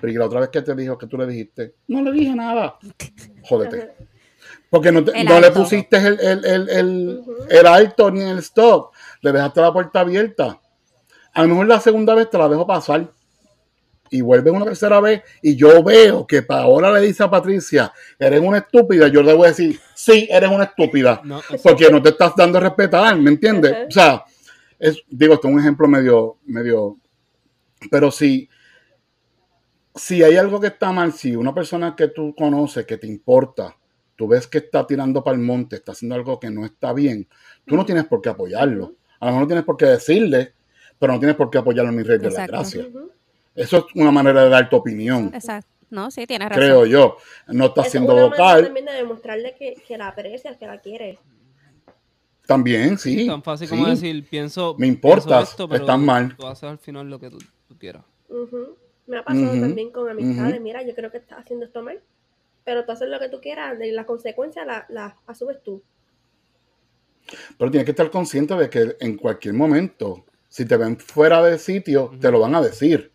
Pero y la otra vez que te dijo que tú le dijiste, no le dije nada. Jódete. Porque no, no le pusiste el, el, el, el, alto ni el stop. Le dejaste la puerta abierta. A lo mejor la segunda vez te la dejo pasar. Y vuelve una tercera vez y yo veo que Paola le dice a Patricia, eres una estúpida. Yo le voy a decir, sí, eres una estúpida. porque no te estás dando a respetar, ¿me entiendes? O sea, es, digo, esto es un ejemplo medio, medio, pero si, si hay algo que está mal, si una persona que tú conoces, que te importa, tú ves que está tirando para el monte, está haciendo algo que no está bien, tú no tienes por qué apoyarlo. A lo mejor no tienes por qué decirle, pero no tienes por qué apoyarlo en mi rey de la gracia. Eso es una manera de dar tu opinión. Exacto. No, sí, tienes razón. Creo yo. No está siendo vocal. también de demostrarle que, que la aprecias, que la quieres. También, sí. tan fácil como decir, pienso. Me importa, están mal. Tú haces al final lo que tú, quieras. Me ha pasado también con amistades. Mira, yo creo que estás haciendo esto mal pero tú haces lo que tú quieras y las consecuencias las la asumes tú. Pero tienes que estar consciente de que en cualquier momento, si te ven fuera de sitio, te lo van a decir.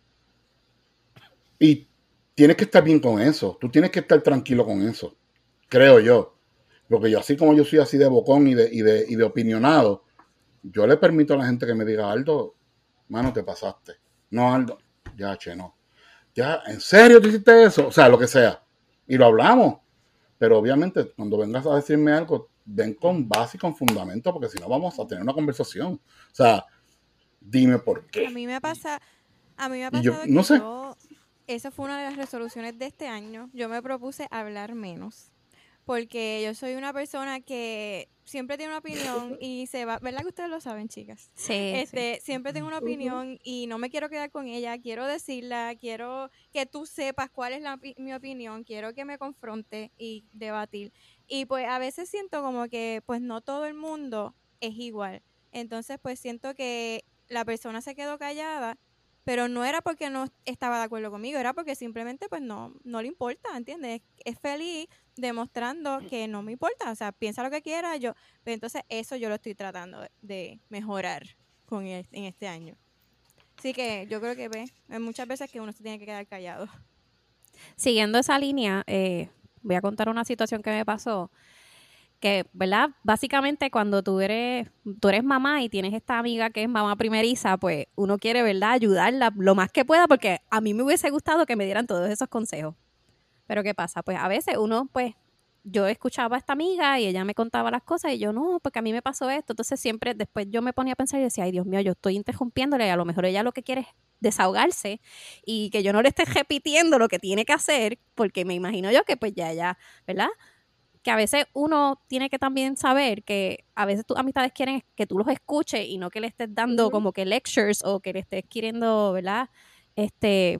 Y tienes que estar bien con eso. Tú tienes que estar tranquilo con eso. Creo yo. Porque yo, así como yo soy así de bocón y de, y de, y de opinionado, yo le permito a la gente que me diga, Aldo, mano, te pasaste. No, Aldo, ya, che, no. Ya, ¿en serio tú hiciste eso? O sea, lo que sea y lo hablamos. Pero obviamente, cuando vengas a decirme algo, ven con base y con fundamento, porque si no vamos a tener una conversación. O sea, dime por qué. A mí me pasa, a mí me ha pasado no sé. Esa fue una de las resoluciones de este año. Yo me propuse hablar menos porque yo soy una persona que siempre tiene una opinión y se va, ¿verdad que ustedes lo saben, chicas? Sí. Este, siempre tengo una opinión y no me quiero quedar con ella, quiero decirla, quiero que tú sepas cuál es la, mi opinión, quiero que me confronte y debatir. Y pues a veces siento como que pues no todo el mundo es igual. Entonces pues siento que la persona se quedó callada pero no era porque no estaba de acuerdo conmigo, era porque simplemente pues no, no le importa, ¿entiendes? Es feliz demostrando que no me importa, o sea, piensa lo que quiera, yo, pero entonces eso yo lo estoy tratando de mejorar con en este año. Así que yo creo que ve, hay muchas veces que uno se tiene que quedar callado. Siguiendo esa línea, eh, voy a contar una situación que me pasó que, ¿verdad? Básicamente cuando tú eres, tú eres mamá y tienes esta amiga que es mamá primeriza, pues uno quiere, ¿verdad? Ayudarla lo más que pueda porque a mí me hubiese gustado que me dieran todos esos consejos. Pero ¿qué pasa? Pues a veces uno, pues, yo escuchaba a esta amiga y ella me contaba las cosas y yo no, porque a mí me pasó esto. Entonces siempre después yo me ponía a pensar y decía, ay Dios mío, yo estoy interrumpiéndole y a lo mejor ella lo que quiere es desahogarse y que yo no le esté repitiendo lo que tiene que hacer, porque me imagino yo que pues ya, ya, ¿verdad? Que a veces uno tiene que también saber que a veces tus amistades quieren que tú los escuches y no que le estés dando como que lectures o que le estés queriendo, ¿verdad? Este,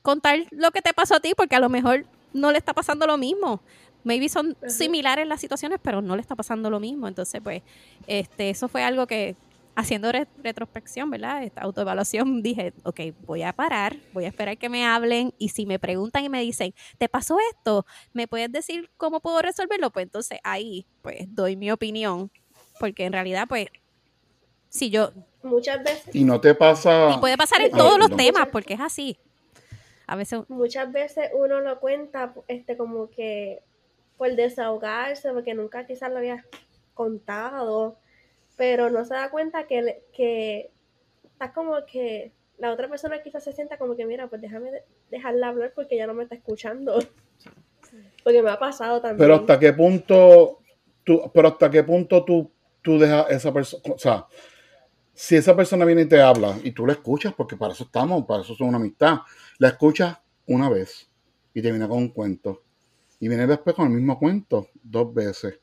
contar lo que te pasó a ti porque a lo mejor no le está pasando lo mismo. Maybe son similares las situaciones, pero no le está pasando lo mismo. Entonces, pues, este, eso fue algo que haciendo retrospección, ¿verdad? Esta autoevaluación, dije, ok, voy a parar, voy a esperar que me hablen y si me preguntan y me dicen, ¿te pasó esto? ¿Me puedes decir cómo puedo resolverlo? Pues entonces ahí, pues, doy mi opinión, porque en realidad, pues, si yo... Muchas veces... Y no te pasa... Y puede pasar en todos los temas, porque es así. A veces... Muchas veces uno lo cuenta, este, como que por desahogarse, porque nunca quizás lo había contado pero no se da cuenta que, que está como que la otra persona quizás se sienta como que, mira, pues déjame dejarla hablar porque ya no me está escuchando. Porque me ha pasado también. Pero hasta qué punto tú, pero hasta qué punto tú tú dejas esa persona, o sea, si esa persona viene y te habla y tú la escuchas, porque para eso estamos, para eso es una amistad, la escuchas una vez y te viene con un cuento. Y viene después con el mismo cuento dos veces.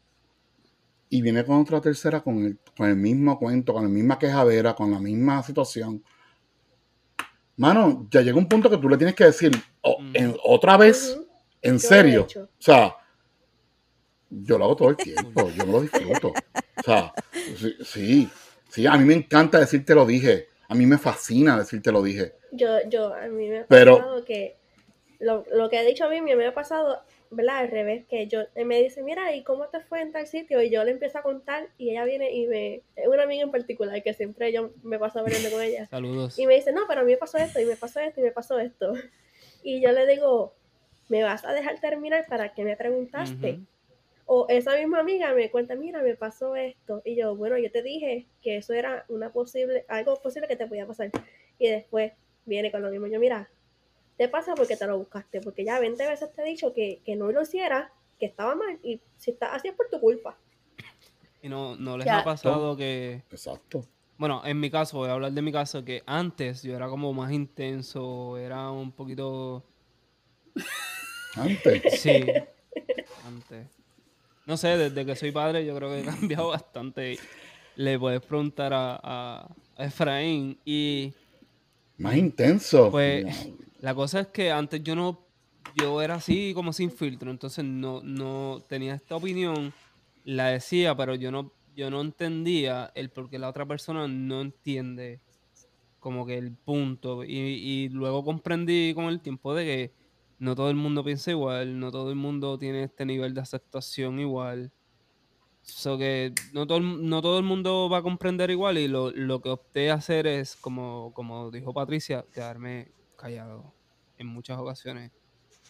Y viene con otra tercera con el, con el mismo cuento, con la misma quejadera, con la misma situación. Mano, ya llega un punto que tú le tienes que decir, "Oh, Mm. en- otra vez, en Yo lo he serio. O sea, yo lo hago todo el tiempo, yo me lo disfruto. O sea, sí, sí, sí, a mí me encanta decirte lo dije. A mí me fascina decirte lo dije. Yo, yo, a mí me ha Pero- pasado que lo, lo que ha dicho a mí, me ha pasado, ¿verdad? Al revés, que yo, me dice, mira, ¿y cómo te fue en tal sitio? Y yo le empiezo a contar y ella viene y me, es una amiga en particular que siempre yo me paso hablando con ella. Saludos. Y me dice, no, pero a mí me pasó esto, y me pasó esto, y me pasó esto. Y yo le digo, ¿me vas a dejar terminar para que me preguntaste? O esa misma amiga me cuenta, mira, me pasó esto. Y yo, bueno, yo te dije que eso era una posible, algo posible que te podía pasar. Y después viene con lo mismo. Yo, mira, te pasa porque te lo buscaste. Porque ya 20 veces te he dicho que, que no lo hiciera, que estaba mal. Y si estás así es por tu culpa. Y no, no les Ya. ha pasado que, Exacto. bueno, en mi caso, voy a hablar de mi caso, que antes yo era como más intenso, era un poquito, Antes. sí, antes. No sé, desde que soy padre yo creo que he cambiado bastante. Le puedes preguntar a, Efraín y Más intenso. Pues. La cosa es que antes yo no, yo era así como sin filtro, entonces no, no tenía esta opinión, la decía, pero yo no, yo no entendía el por qué la otra persona no entiende como que el punto. Y, luego comprendí con el tiempo de que no todo el mundo piensa igual, no todo el mundo tiene este nivel de aceptación igual. So que no todo, no todo el mundo va a comprender igual y lo, lo que opté a hacer es, como, como dijo Patricia, quedarme callado en muchas ocasiones.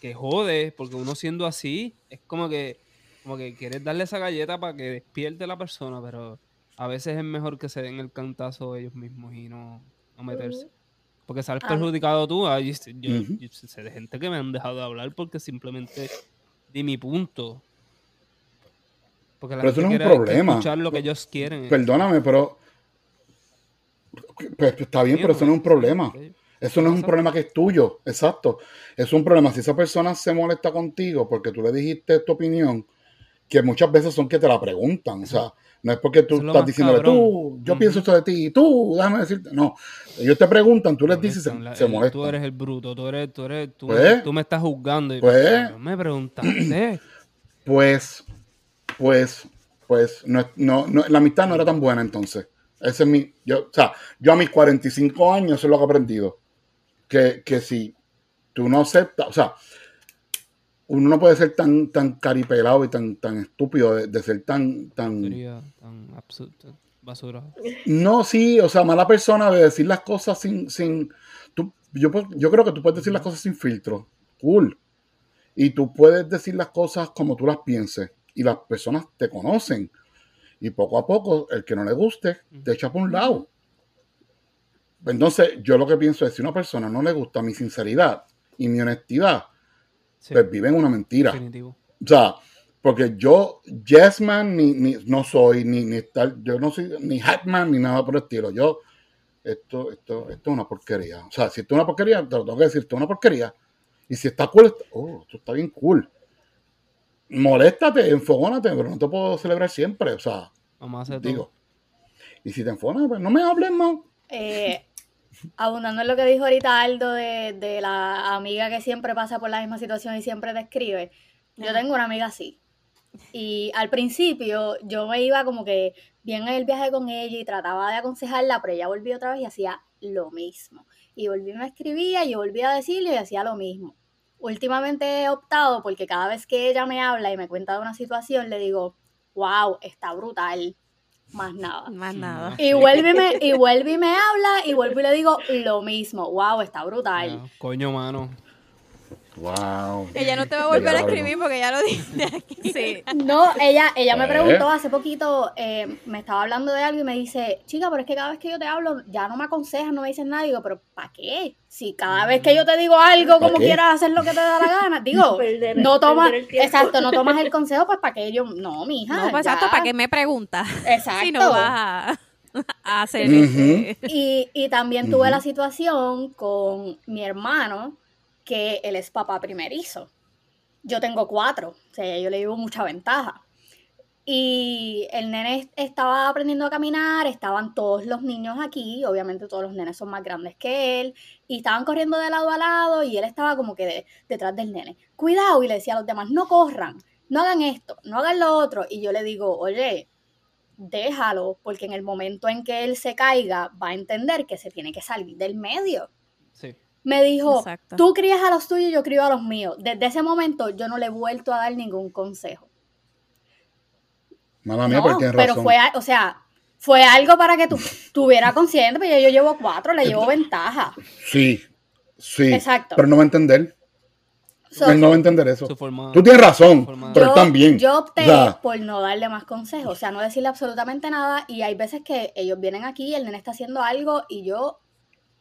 Que jode, porque uno siendo así, es como que, como que quieres darle esa galleta para que despierte la persona, pero a veces es mejor que se den el cantazo ellos mismos y no, no meterse. Porque sales Ah. perjudicado tú. Ay, yo, sé de gente que me han dejado de hablar porque simplemente di mi punto. Porque la Pero eso gente no es un problema. escuchar lo que ellos quieren. Perdóname, pero. Pues, está bien, pero eso no es un problema. Eso no es un problema que es tuyo, exacto. Es un problema si esa persona se molesta contigo porque tú le dijiste tu opinión, que muchas veces son que te la preguntan. O sea, no es porque tú es estás diciéndole, cabrón. tú, yo pienso esto de ti, tú, déjame decirte. No, ellos te preguntan, tú les dices se, la- se el- molestan. Tú eres el bruto, tú eres, tú eres, tú, Pues, tú me estás juzgando. Y, pues. no me preguntaste. Pues, pues, pues, no, no, no, la amistad no era tan buena entonces. Ese es mi, yo, o sea, yo a mis 45 años eso es lo que he aprendido. Que, que si tú no aceptas, o sea, uno no puede ser tan, tan caripelado y tan, tan estúpido de, de ser tan, tan, Sería tan absurdo, basura. no, sí, o sea, mala persona de decir las cosas sin, sin, tú, yo, pu- yo creo que tú puedes decir las cosas sin filtro, cool, y tú puedes decir las cosas como tú las pienses, y las personas te conocen, y poco a poco, el que no le guste, te echa por un lado. Entonces, yo lo que pienso es, si a una persona no le gusta mi sinceridad y mi honestidad, Sí, pues vive en una mentira. definitivo. O sea, porque yo, yes man, ni, ni- no soy, ni, ni tal, yo no soy ni hatman, ni nada por el estilo. Yo, esto, esto, esto es una porquería. O sea, si esto es una porquería, te lo tengo que decir, esto es una porquería. Y si está cool, está- oh, esto está bien cool. Moléstate, enfogónate, pero no te puedo celebrar siempre. O sea, Vamos a hacer digo. todo. Y si te enfogas, pues no me hables más. Eh, abundando en lo que dijo ahorita Aldo de, de la amiga que siempre pasa por la misma situación y siempre te escribe, yo Ajá. tengo una amiga así. Y al principio yo me iba como que bien en el viaje con ella y trataba de aconsejarla, pero ella volvía otra vez y hacía lo mismo. Y volví, me escribía, y yo volvía a decirle y hacía lo mismo. Últimamente he optado porque cada vez que ella me habla y me cuenta de una situación, le digo, wow, está brutal. Más nada. Más Sí, nada. Y vuelve, y me, y vuelve y me habla y vuelvo y le digo lo mismo. Wow, está brutal. Coño, mano. Wow. Ella no te va a volver a escribir porque ya lo dice aquí. Sí. No, ella, ella me ¿Eh? preguntó hace poquito, eh, me estaba hablando de algo y me dice, chica, pero es que cada vez que yo te hablo, ya no me aconsejas, no me dices nada. Y digo, pero ¿para qué? Si cada vez que yo te digo algo, ¿Pa como qué? quieras hacer lo que te da la gana, digo, Perder- no tomas, exacto, no tomas el consejo, pues ¿para qué yo? No, mija. No, pues exacto, ¿para qué me preguntas? Exacto. Si no vas a, hacer este- Y, y también tuve la situación con mi hermano, que él es papá primerizo. Yo tengo cuatro, o sea, yo le llevo mucha ventaja. Y el nene estaba aprendiendo a caminar, estaban todos los niños aquí, obviamente todos los nenes son más grandes que él, y estaban corriendo de lado a lado y él estaba como que de- detrás del nene. Cuidado, y le decía a los demás, no corran, no hagan esto, no hagan lo otro. Y yo le digo, oye, déjalo, porque en el momento en que él se caiga, va a entender que se tiene que salir del medio. Sí. Me dijo, Exacto. tú crías a los tuyos, yo crío a los míos. Desde ese momento yo no le he vuelto a dar ningún consejo. Mala mía, No, pero tienes pero razón. fue, o sea, fue algo para que tú estuviera consciente, pero yo llevo cuatro, le llevo ventaja. Sí, sí. Exacto. Pero no va a entender. So, él no va a entender eso. Forma- Tú tienes razón, pero él yo, también. yo opté O sea, por no darle más consejos, o sea, no decirle absolutamente nada. Y hay veces que ellos vienen aquí, el nene está haciendo algo y yo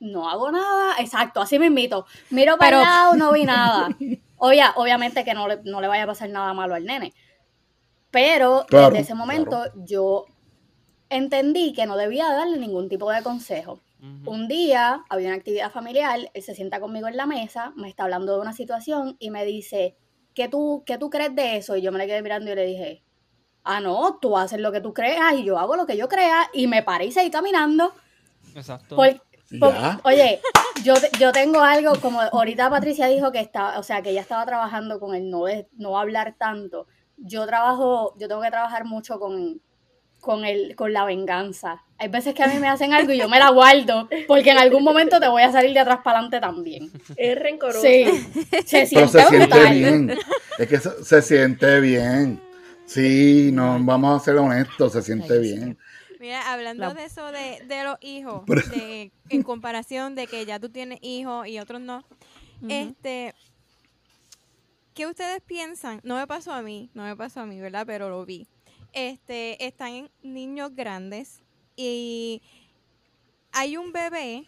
no hago nada. Exacto, así me invito. Miro para Pero- el lado, no vi nada. Obvia, obviamente que no le, no le vaya a pasar nada malo al nene. Pero Claro, desde ese momento yo entendí que no debía darle ningún tipo de consejo. Un día había una actividad familiar, él se sienta conmigo en la mesa, me está hablando de una situación y me dice, ¿qué tú, qué tú crees de eso? Y yo me le quedé mirando y le dije, ah, no, tú haces lo que tú creas y yo hago lo que yo crea y me paré y seguí caminando. Exacto. Por- por- Ya. oye, yo, yo tengo algo, como ahorita Patricia dijo que estaba, o sea, que ella estaba trabajando con el no, de- no hablar tanto. Yo trabajo, yo tengo que trabajar mucho con, con, el, con la venganza. Hay veces que a mí me hacen algo y yo me la guardo, porque en algún momento te voy a salir de atrás para adelante también. Es rencoroso. Sí, se pero siente se siente bien. Es que se, se siente bien. Sí, no, vamos a ser honestos, se siente bien. Mira, hablando La- de eso de, de los hijos, de, en comparación de que ya tú tienes hijos y otros no, este, ¿qué ustedes piensan? No me pasó a mí, no me pasó a mí, ¿verdad? Pero lo vi. Este, están niños grandes y hay un bebé,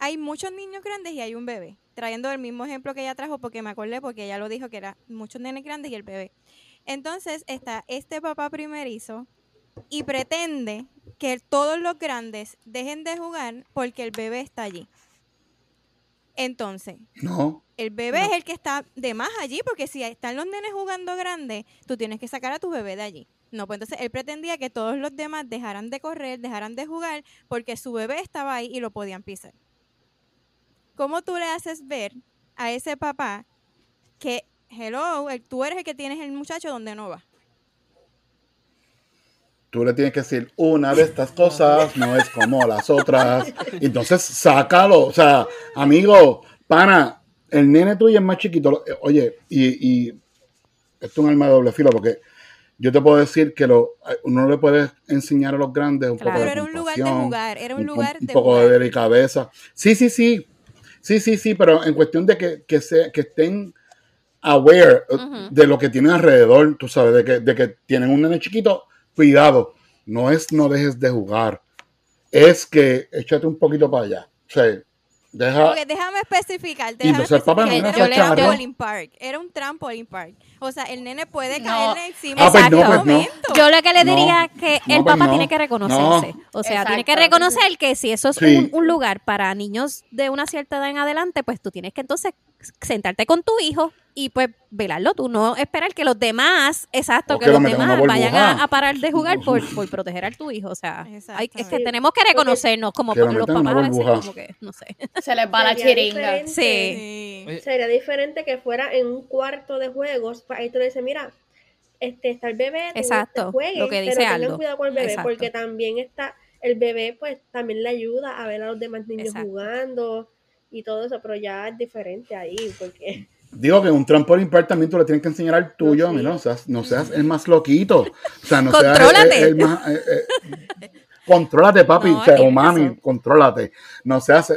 hay muchos niños grandes y hay un bebé. Trayendo el mismo ejemplo que ella trajo porque me acordé porque ella lo dijo que era muchos nenes grandes y el bebé. Entonces está este papá primerizo y pretende que todos los grandes dejen de jugar porque el bebé está allí. Entonces, No, el bebé es el que está de más allí, porque si están los nenes jugando grandes, tú tienes que sacar a tu bebé de allí. No, pues entonces él pretendía que todos los demás dejaran de correr, dejaran de jugar, porque su bebé estaba ahí y lo podían pisar. ¿Cómo tú le haces ver a ese papá que, hello, el- tú eres el que tienes el muchacho donde no va? Tú le tienes que decir, una de estas cosas no es como las otras. Entonces, sácalo. O sea, amigo, pana, el nene tuyo es más chiquito. Oye, y, y esto es un arma de doble filo porque yo te puedo decir que lo, uno no le puede enseñar a los grandes un Claro. poco de Pero era un lugar de jugar, era un un, lugar un de poco jugar. de delicadeza. Sí, sí, sí. Sí, sí, sí, pero en cuestión de que, que, se, que estén aware eh, de lo que tienen alrededor, tú sabes, de que, de que tienen un nene chiquito, cuidado, no es no dejes de jugar, es que échate un poquito para allá. O sea, deja, déjame especificar. Y entonces el papá no era un trampoline park. Era un trampoline park. O sea, el nene puede No. caerle encima Ah, pues en no, cualquier pues no. Yo lo que le No, diría es que no, el pues papá no. tiene que reconocerse. O sea, tiene que reconocer que si eso es Sí. un, un lugar para niños de una cierta edad en adelante, pues tú tienes que entonces sentarte con tu hijo y pues velarlo tú, no esperar que los demás, exacto, que, que lo los demás vayan a, parar de jugar por, por proteger a tu hijo. O sea, hay- es que tenemos que reconocernos como Que los papás a veces burbuja. como que, no sé. Se les va la chiringa. Sí. Sería diferente que fuera en un cuarto de juegos. pues Ahí tú le dices, mira, este está el bebé, Exacto, jueguen, lo que dice pero Aldo. cuidado con el bebé, Exacto. porque también está, el bebé pues también le ayuda a ver a los demás niños Exacto. jugando y todo eso, pero ya es diferente ahí, porque digo que un trampolín park también tú le tienes que enseñar al tuyo, sí. mira, no seas, no seas el más loquito. O sea, no seas el- más... eh, eh, contrólate, papi, No, o mami, razón. contrólate. No seas...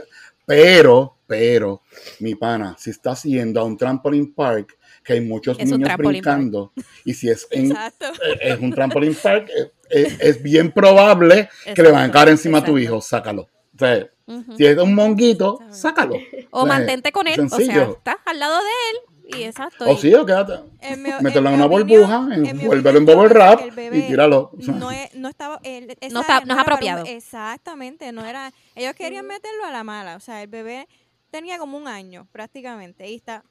Pero Pero, mi pana, si estás yendo a un trampoline park, que hay muchos Es niños trampoline park. brincando, y si es en, eh, es un trampoline park, eh, es bien probable que le van a caer encima a tu hijo, sácalo. O sea, si es un monguito, sácalo. O sea, mantente con él, o sea, estás al lado de él y exacto. O sí, o quédate. En mi- Mételo en una opinión- burbuja, en en- bubble wrap y tíralo. O sea, No, es- no estaba. esa No está- no es un- apropiado. exactamente, no era. Ellos querían meterlo a la mala. O sea, el bebé tenía como un año prácticamente. Y está.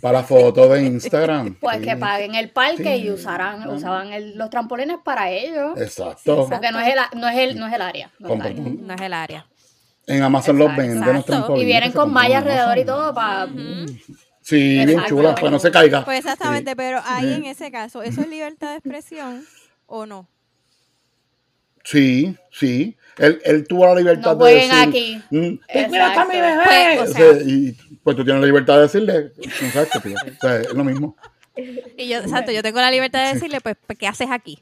Para la foto de Instagram. Pues Sí. que paguen el parque Sí. y usaran, Ah. usaban el- los trampolines para ellos. Exacto. Porque no es el, no es el, no es el área. no es el área. Completo. No es el área. En Amazon los Exacto. venden los trampolines. Y vienen con malla alrededor y todo para... Sí, bien Exacto. chula, para que no se caiga. Pues exactamente, pero ahí Sí. en ese caso, ¿eso es libertad de expresión o no? Sí, sí. Él, él tuvo la libertad No de decir. aquí. "Mm. ¡Mira, está mi bebé! Pues, o O sea- sea, y pues tú tienes la libertad de decirle. Exacto, tío. O sea, es lo mismo. Y yo, exacto, yo tengo la libertad de decirle, pues, ¿qué haces aquí?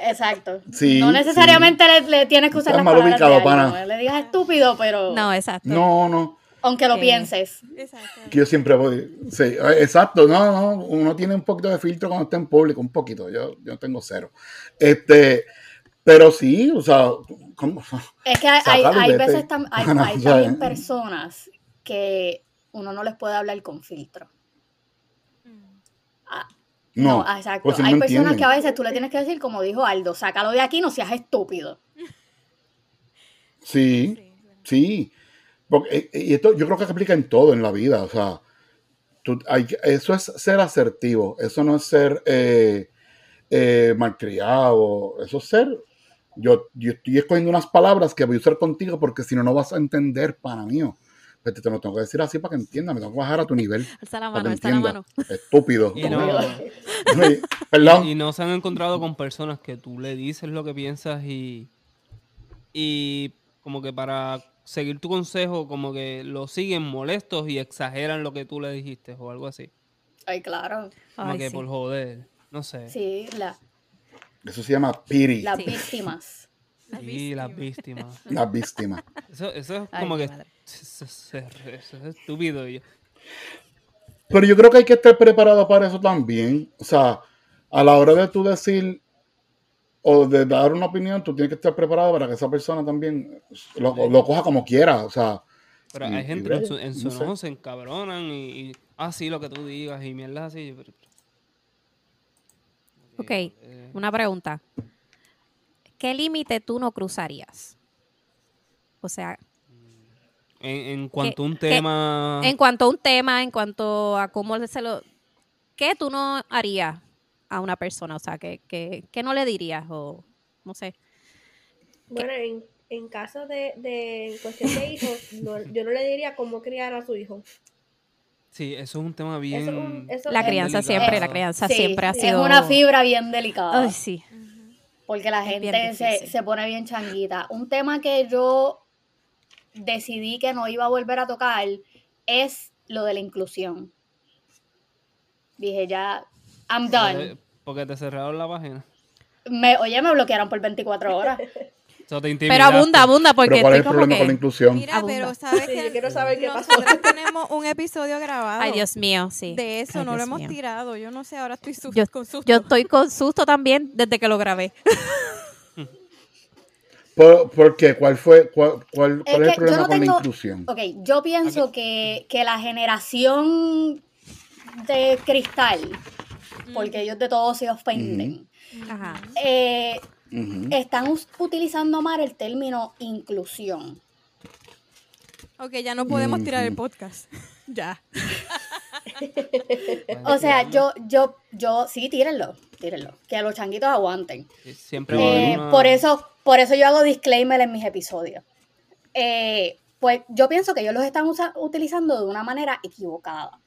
Exacto. Sí, no necesariamente le, le tienes que usar Estás las mal palabras ubicado, no le digas estúpido, pero... No, exacto. No, no. Aunque lo pienses. Exacto. Que yo siempre voy. Sí, exacto. No, no. Uno tiene un poquito de filtro cuando está en público, un poquito. Yo, yo tengo cero. Este. Pero sí, o sea, ¿cómo? Es que hay, hay, veces tam- hay, No, hay también personas que uno no les puede hablar con filtro. No, No, exacto. pues si hay no personas entienden. que a veces tú le tienes que decir, como dijo Aldo, sácalo de aquí, no seas estúpido. Sí, sí. Porque, eh, y esto yo creo que se aplica en todo en la vida. O sea, tú- hay que- eso es ser asertivo. Eso no es ser eh, eh, malcriado. Eso es ser. Yo, yo estoy escogiendo unas palabras que voy a usar contigo porque si no, no vas a entender, para mío. Pues te, te lo tengo que decir así para que entiendas. Me tengo que bajar a tu nivel. Alza la mano, alza la mano. Estúpido. Y no, Sí, Perdón. y no se han encontrado con personas que tú le dices lo que piensas y, y como que para seguir tu consejo, como que lo siguen molestos y exageran lo que tú le dijiste o algo así. Ay, claro. Como Ay, que sí. por joder. No sé. Sí, la- Eso se llama piri. las Sí. víctimas. las víctimas. La víctima. Eso, eso es como que eso, es estúpido. yo- Pero yo creo que hay que estar preparado para eso también. O sea, a la hora de tú decir o de dar una opinión, tú tienes que estar preparado para que esa persona también lo, lo coja como quiera. O sea, Pero y- hay gente que en su, en su no se encabronan y, y ah, sí, lo que tú digas y mierdas así. pero- Ok, Eh, una pregunta. ¿Qué límite tú no cruzarías? O sea, en, en cuanto a un tema. en cuanto a un tema, en cuanto a cómo se lo... ¿Qué tú no harías a una persona? O sea, ¿qué, qué, qué no le dirías? O no sé. Bueno, en, en caso de, de en cuestión de hijos, no- yo no le diría cómo criar a su hijo. Sí, eso es un tema bien. Eso es un- eso La es crianza siempre, la crianza Sí, siempre ha es sido... una fibra bien delicada. Ay, sí. porque la Es gente se, se pone bien changuita. Un tema que yo decidí que no iba a volver a tocar es lo de la inclusión. Dije, ya, I'm done. Eh, Porque te cerraron la página. Me, oye, me bloquearon por 24 horas. Eso te Pero abunda, abunda, porque pero ¿cuál es el problema con la inclusión? Mira, Abunda. pero sabes Sí, que yo quiero saber qué pasó. nosotros tenemos un episodio grabado. Ay, Dios mío, sí. De eso Ay, no lo hemos mío. tirado. Yo no sé, ahora estoy su- Yo, con susto. yo estoy con susto también desde que lo grabé. ¿Por, por qué? ¿Cuál fue? ¿Cuál, cuál, Es cuál es el problema no con la inclusión? Ok, yo pienso que, que la generación de cristal, porque ellos de todos se ofenden, Ajá. eh, Están utilizando mal el término inclusión. Ok, ya no podemos tirar el podcast. ya. O sea, yo, yo, yo, sí, tírenlo, tírenlo, que los changuitos aguanten. Siempre Eh, a una- por eso, por eso yo hago disclaimer en mis episodios. Eh, pues yo pienso que ellos los están utilizando de una manera equivocada.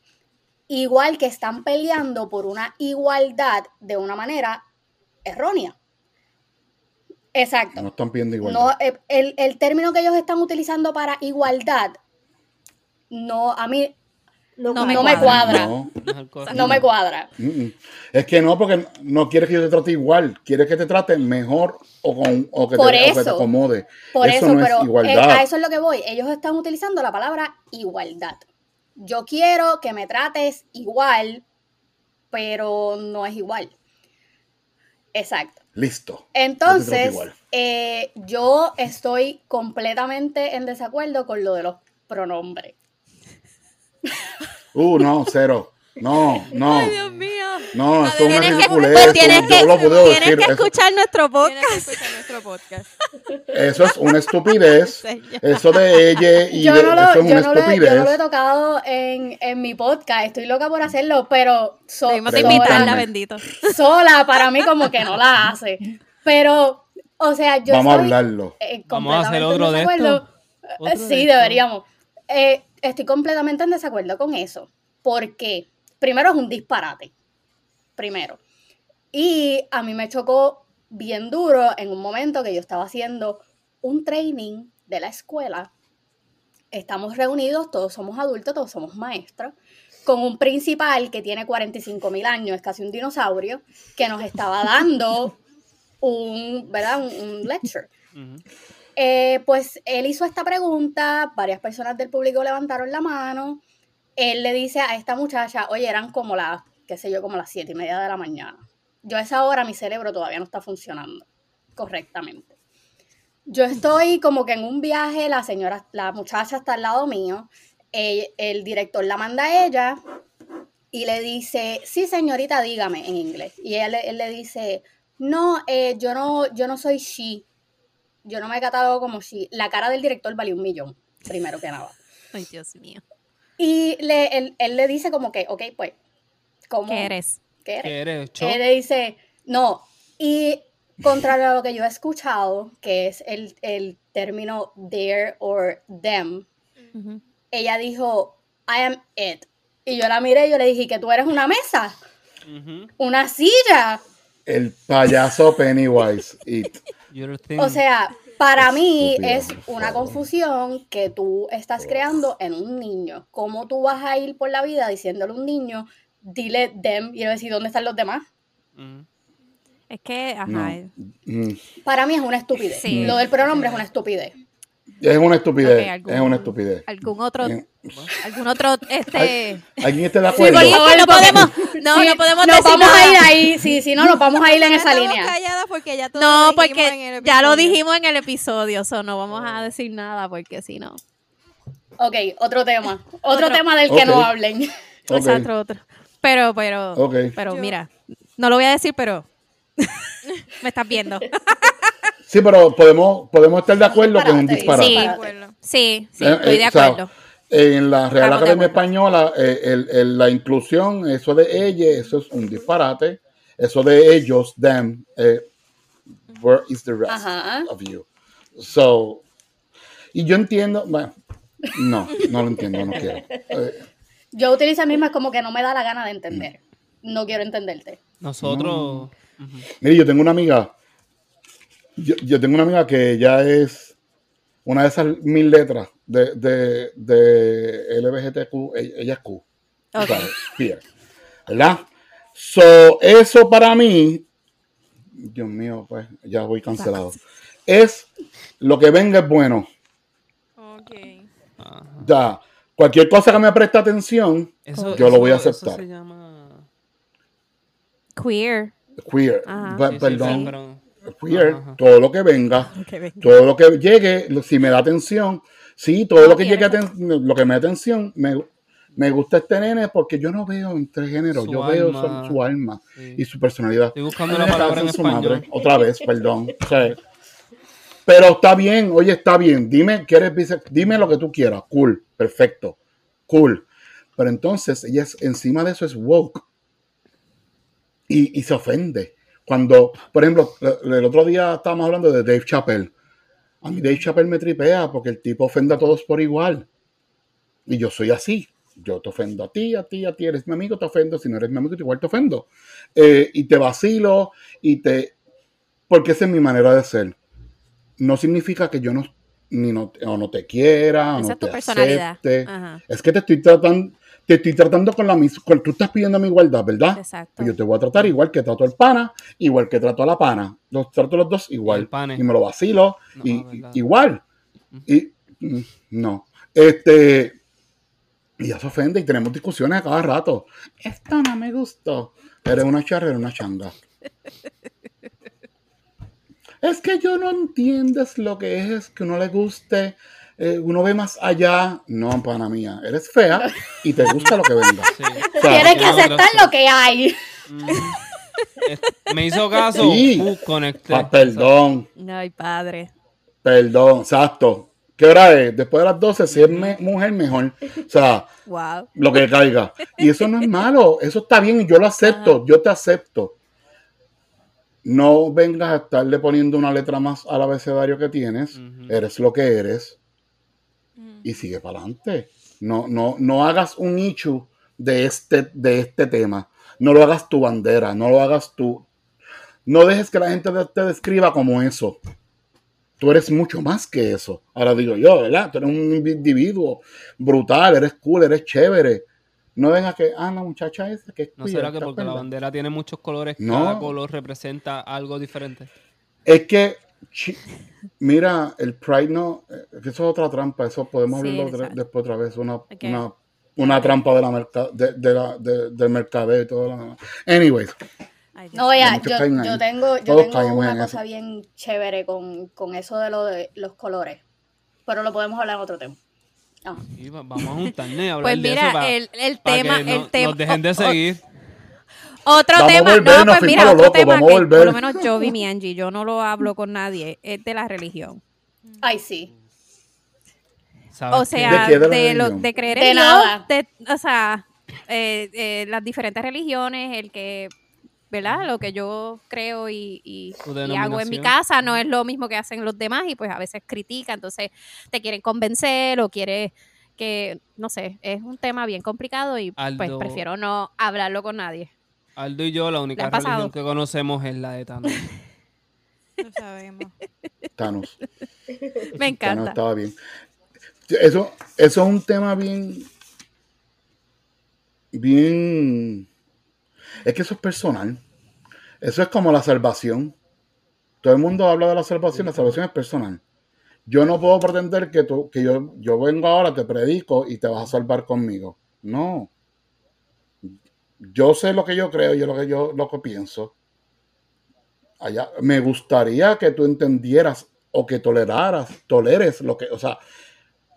Igual que están peleando por una igualdad de una manera errónea. Exacto. No están pidiendo igual. No, eh, el, el término que ellos están utilizando para igualdad, no, a mí, No, No me No me cuadra. No. Me cuadra. Es que no, porque no quieres que yo te trate igual, quieres que te trate mejor o, con, o, que, Por te, o que te eso. acomode. Por Eso eso, es pero eh, igualdad. a eso es lo que voy. Ellos están utilizando la palabra igualdad. Yo quiero que me trates igual, pero no es igual. Exacto. Listo. Entonces, eh, yo estoy completamente en desacuerdo con lo de los pronombres. Uh, no, cero. No, no. Ay, Dios mío. No, eso es una Tienes que, ridiculez. pues tienes que, lo puedo tienes decir. que Eso, escuchar nuestro Tienes que podcast. escuchar nuestro podcast. eso es una estupidez. Eso de ella y Yo de- no, lo, eso es yo, una no lo, he- yo estupidez. no lo he tocado en, en mi podcast. Estoy loca por hacerlo, pero so- Debimos de Pregúntame. invitarla, sola, bendito. sola para mí como que no la hace. Pero, o sea, yo Vamos a estoy, hablarlo. eh, Vamos a hacer otro de esto. Otro Eh, de Sí, esto. deberíamos. Eh, estoy completamente en desacuerdo con eso. Porque, primero, es un disparate. Primero. Y a mí me chocó bien duro en un momento que yo estaba haciendo un training de la escuela. Estamos reunidos, todos somos adultos, todos somos maestros, con un principal que tiene 45 mil años, es casi un dinosaurio, que nos estaba dando un, ¿verdad? un, un lecture. Eh, pues él hizo esta pregunta, varias personas del público levantaron la mano. Él le dice a esta muchacha, oye, eran como las, qué sé yo, como las siete y media de la mañana. Yo a esa hora mi cerebro todavía no está funcionando correctamente. Yo estoy como que en un viaje, la señora, la muchacha está al lado mío, eh, el director la manda a ella y le dice, sí señorita, dígame en inglés. Y él, él le dice, no, eh, yo no, yo no soy she, yo no me he catalogo como she. La cara del director valió un millón, primero que nada. Ay, Dios mío. Y le, él, él le dice como que, ok, pues, ¿cómo? ¿Qué eres? ¿Qué eres? ¿Qué eres? ¿Cho? Él le dice, no. Y contrario a lo que yo he escuchado, que es el, el término there or them, Ujú. ella dijo, I am it. Y yo la miré y yo le dije, que tú eres una mesa, Ujú. una silla. El payaso Pennywise. It. O sea, para mí es una confusión que tú estás creando en un niño. ¿Cómo tú vas a ir por la vida diciéndole a un niño, dile them, y le decir, ¿dónde están los demás? Ujú. Es que, ajá. No. Mm. Para mí es una estupidez. Sí. Lo del pronombre es una estupidez. Es una estupidez. Algún- Es una estupidez. algún otro, algún otro, este... ¿Alguien está de Sí, acuerdo? es que no podemos, no, Sí, no podemos nos decir vamos nada. a ir ahí, sí, sí, no, nos vamos a ir en esa línea. porque ya No, lo dijimos en porque el ya lo episodio. dijimos en el episodio, so no vamos a decir nada porque si no. Ok, otro tema. Otro, Otro. tema del que no hablen. Ok. Exacto, otro. Pero, pero, pero Yo- mira, no lo voy a decir, pero me estás viendo. Sí, pero podemos, podemos estar de acuerdo que es un Disparate. Sí. Sí, sí, Eh, estoy de o sea, acuerdo. en la Real Estamos Academia. Española, eh, el- el- la inclusión, eso de ella, eso es un disparate. Eso de ellos, them, eh, where is the rest Ajá. of you? So, y yo entiendo, bueno, no, no lo entiendo, no quiero. Eh, Yo utilizo el mismo, es como que no me da la gana de entender. No quiero entenderte. Nosotros. Ujú. Mire, yo tengo una amiga, yo, yo tengo una amiga que ya es una de esas mil letras de, de, de LBGTQ, ella, ella es Q. tú Ok. sabes, queer, ¿verdad? So, eso para mí, Dios mío, pues ya voy cancelado. Es lo que venga es bueno. Ok. Ya, cualquier cosa que me preste atención, Eso- Yo lo voy a aceptar. Eso se llama. Queer. queer, Ajá. pe- Sí, sí, perdón, sí, pero- queer, Ajá. todo lo que venga. Todo lo que llegue, si me da atención, sí, todo No lo que quiere. llegue, lo que me da atención, me, me gusta este nene porque yo no veo entre géneros, yo veo su, su alma Sí. y su personalidad. Estoy buscando la palabra en su madre. Otra vez, perdón. O sea, pero está bien, oye, está bien. Dime, ¿quieres bise- Dime lo que tú quieras. Cool, perfecto. Cool. Pero entonces, ella es, encima de eso es woke. Y, y se ofende. Cuando, por ejemplo, el otro día estábamos hablando de Dave Chappelle. A mí Dave Chappelle me tripea porque el tipo ofende a todos por igual. Y yo soy así. Yo te ofendo a ti, a ti, a ti. Eres mi amigo, te ofendo. Si no eres mi amigo, igual te ofendo. Eh, y te vacilo y te... Porque esa es mi manera de ser. No significa que yo no, ni no, o no te quiera, Esa no es tu te personalidad. acepte. Ajá. Es que te estoy tratando, te estoy tratando con la misma, tú estás pidiendo mi igualdad, ¿verdad? Exacto. Pues yo te voy a tratar igual que trato al pana, igual que trato a la pana. Los trato los dos igual. Y me lo vacilo, No, y, igual. Y mm, no. Este. Y ya se ofende y tenemos discusiones a cada rato. Esta no me gustó. Eres una charra, eres una changa. Es que yo no entiendes lo que es que uno le guste. Eh, uno ve más allá. No, pana mía. Eres fea y te gusta lo que venga. Sí. O sea, Tienes que no, aceptar lo que hay. Mm. Me hizo caso. Sí. uh, conecté. Ah, perdón. Ay, padre. Perdón, exacto. ¿Qué hora es? Después de las 12, si es me- mujer, mejor. O sea, Wow. lo que caiga. Y eso no es malo, eso está bien y yo lo acepto, yo te acepto. No vengas a estarle poniendo una letra más al abecedario que tienes, eres lo que eres. Y sigue para adelante. No, no, no hagas un nicho de este, de este tema. No lo hagas tu bandera, no lo hagas tú. No dejes que la gente te- describa como eso. Tú eres mucho más que eso. Ahora digo yo, ¿verdad? Tú eres un individuo brutal, eres cool, eres chévere. No vengas que, ah, la muchacha esa que es ¿No será que ¿te porque la bandera tiene muchos colores, No. cada color representa algo diferente? Es que, mira, el Pride no, eh, que eso es otra trampa, eso podemos Sí, hablarlo otra- después otra vez, una, una, una trampa de la merca- de, de la, de- del mercadeo y todo lo demás. Anyways, No, vea, yo, yo tengo, yo Todos tengo una cosa eso. bien chévere con, con eso de, lo de los colores. Pero lo podemos hablar en otro tema. Ah. Vamos a juntarnos y hablar Pues de mira, eso para, el, el para tema, que no- el tema. nos dejen de o- o- seguir. Otro Vamos tema, volver, no, pues mira, otro loco, tema que volver. por lo menos yo vi mi Angie, yo no lo hablo con nadie, es de la religión. Ay, sí. ¿Sabes O sea, ¿De de, lo, de creer De en Dios, o sea, eh, eh, las diferentes religiones, el que, ¿verdad? Lo que yo creo y, y- Tu y hago en mi casa no es lo mismo que hacen los demás y pues a veces critican, entonces te quieren convencer o quieres que, no sé, es un tema bien complicado y pues prefiero no hablarlo con nadie. Aldo y yo, la única religión que conocemos es la de Thanos. Lo sabemos. Thanos. Me Thanos encanta. estaba bien. Eso, eso es un tema bien. Bien. Es que eso es personal. Eso es como la salvación. Todo el mundo habla de la salvación, la salvación es personal. Yo no puedo pretender que, tú, que yo, yo vengo ahora, te predico y te vas a salvar conmigo. No. Yo sé lo que yo creo, yo lo que yo lo que pienso. Allá, me gustaría que tú entendieras o que toleraras, toleres lo que, o sea,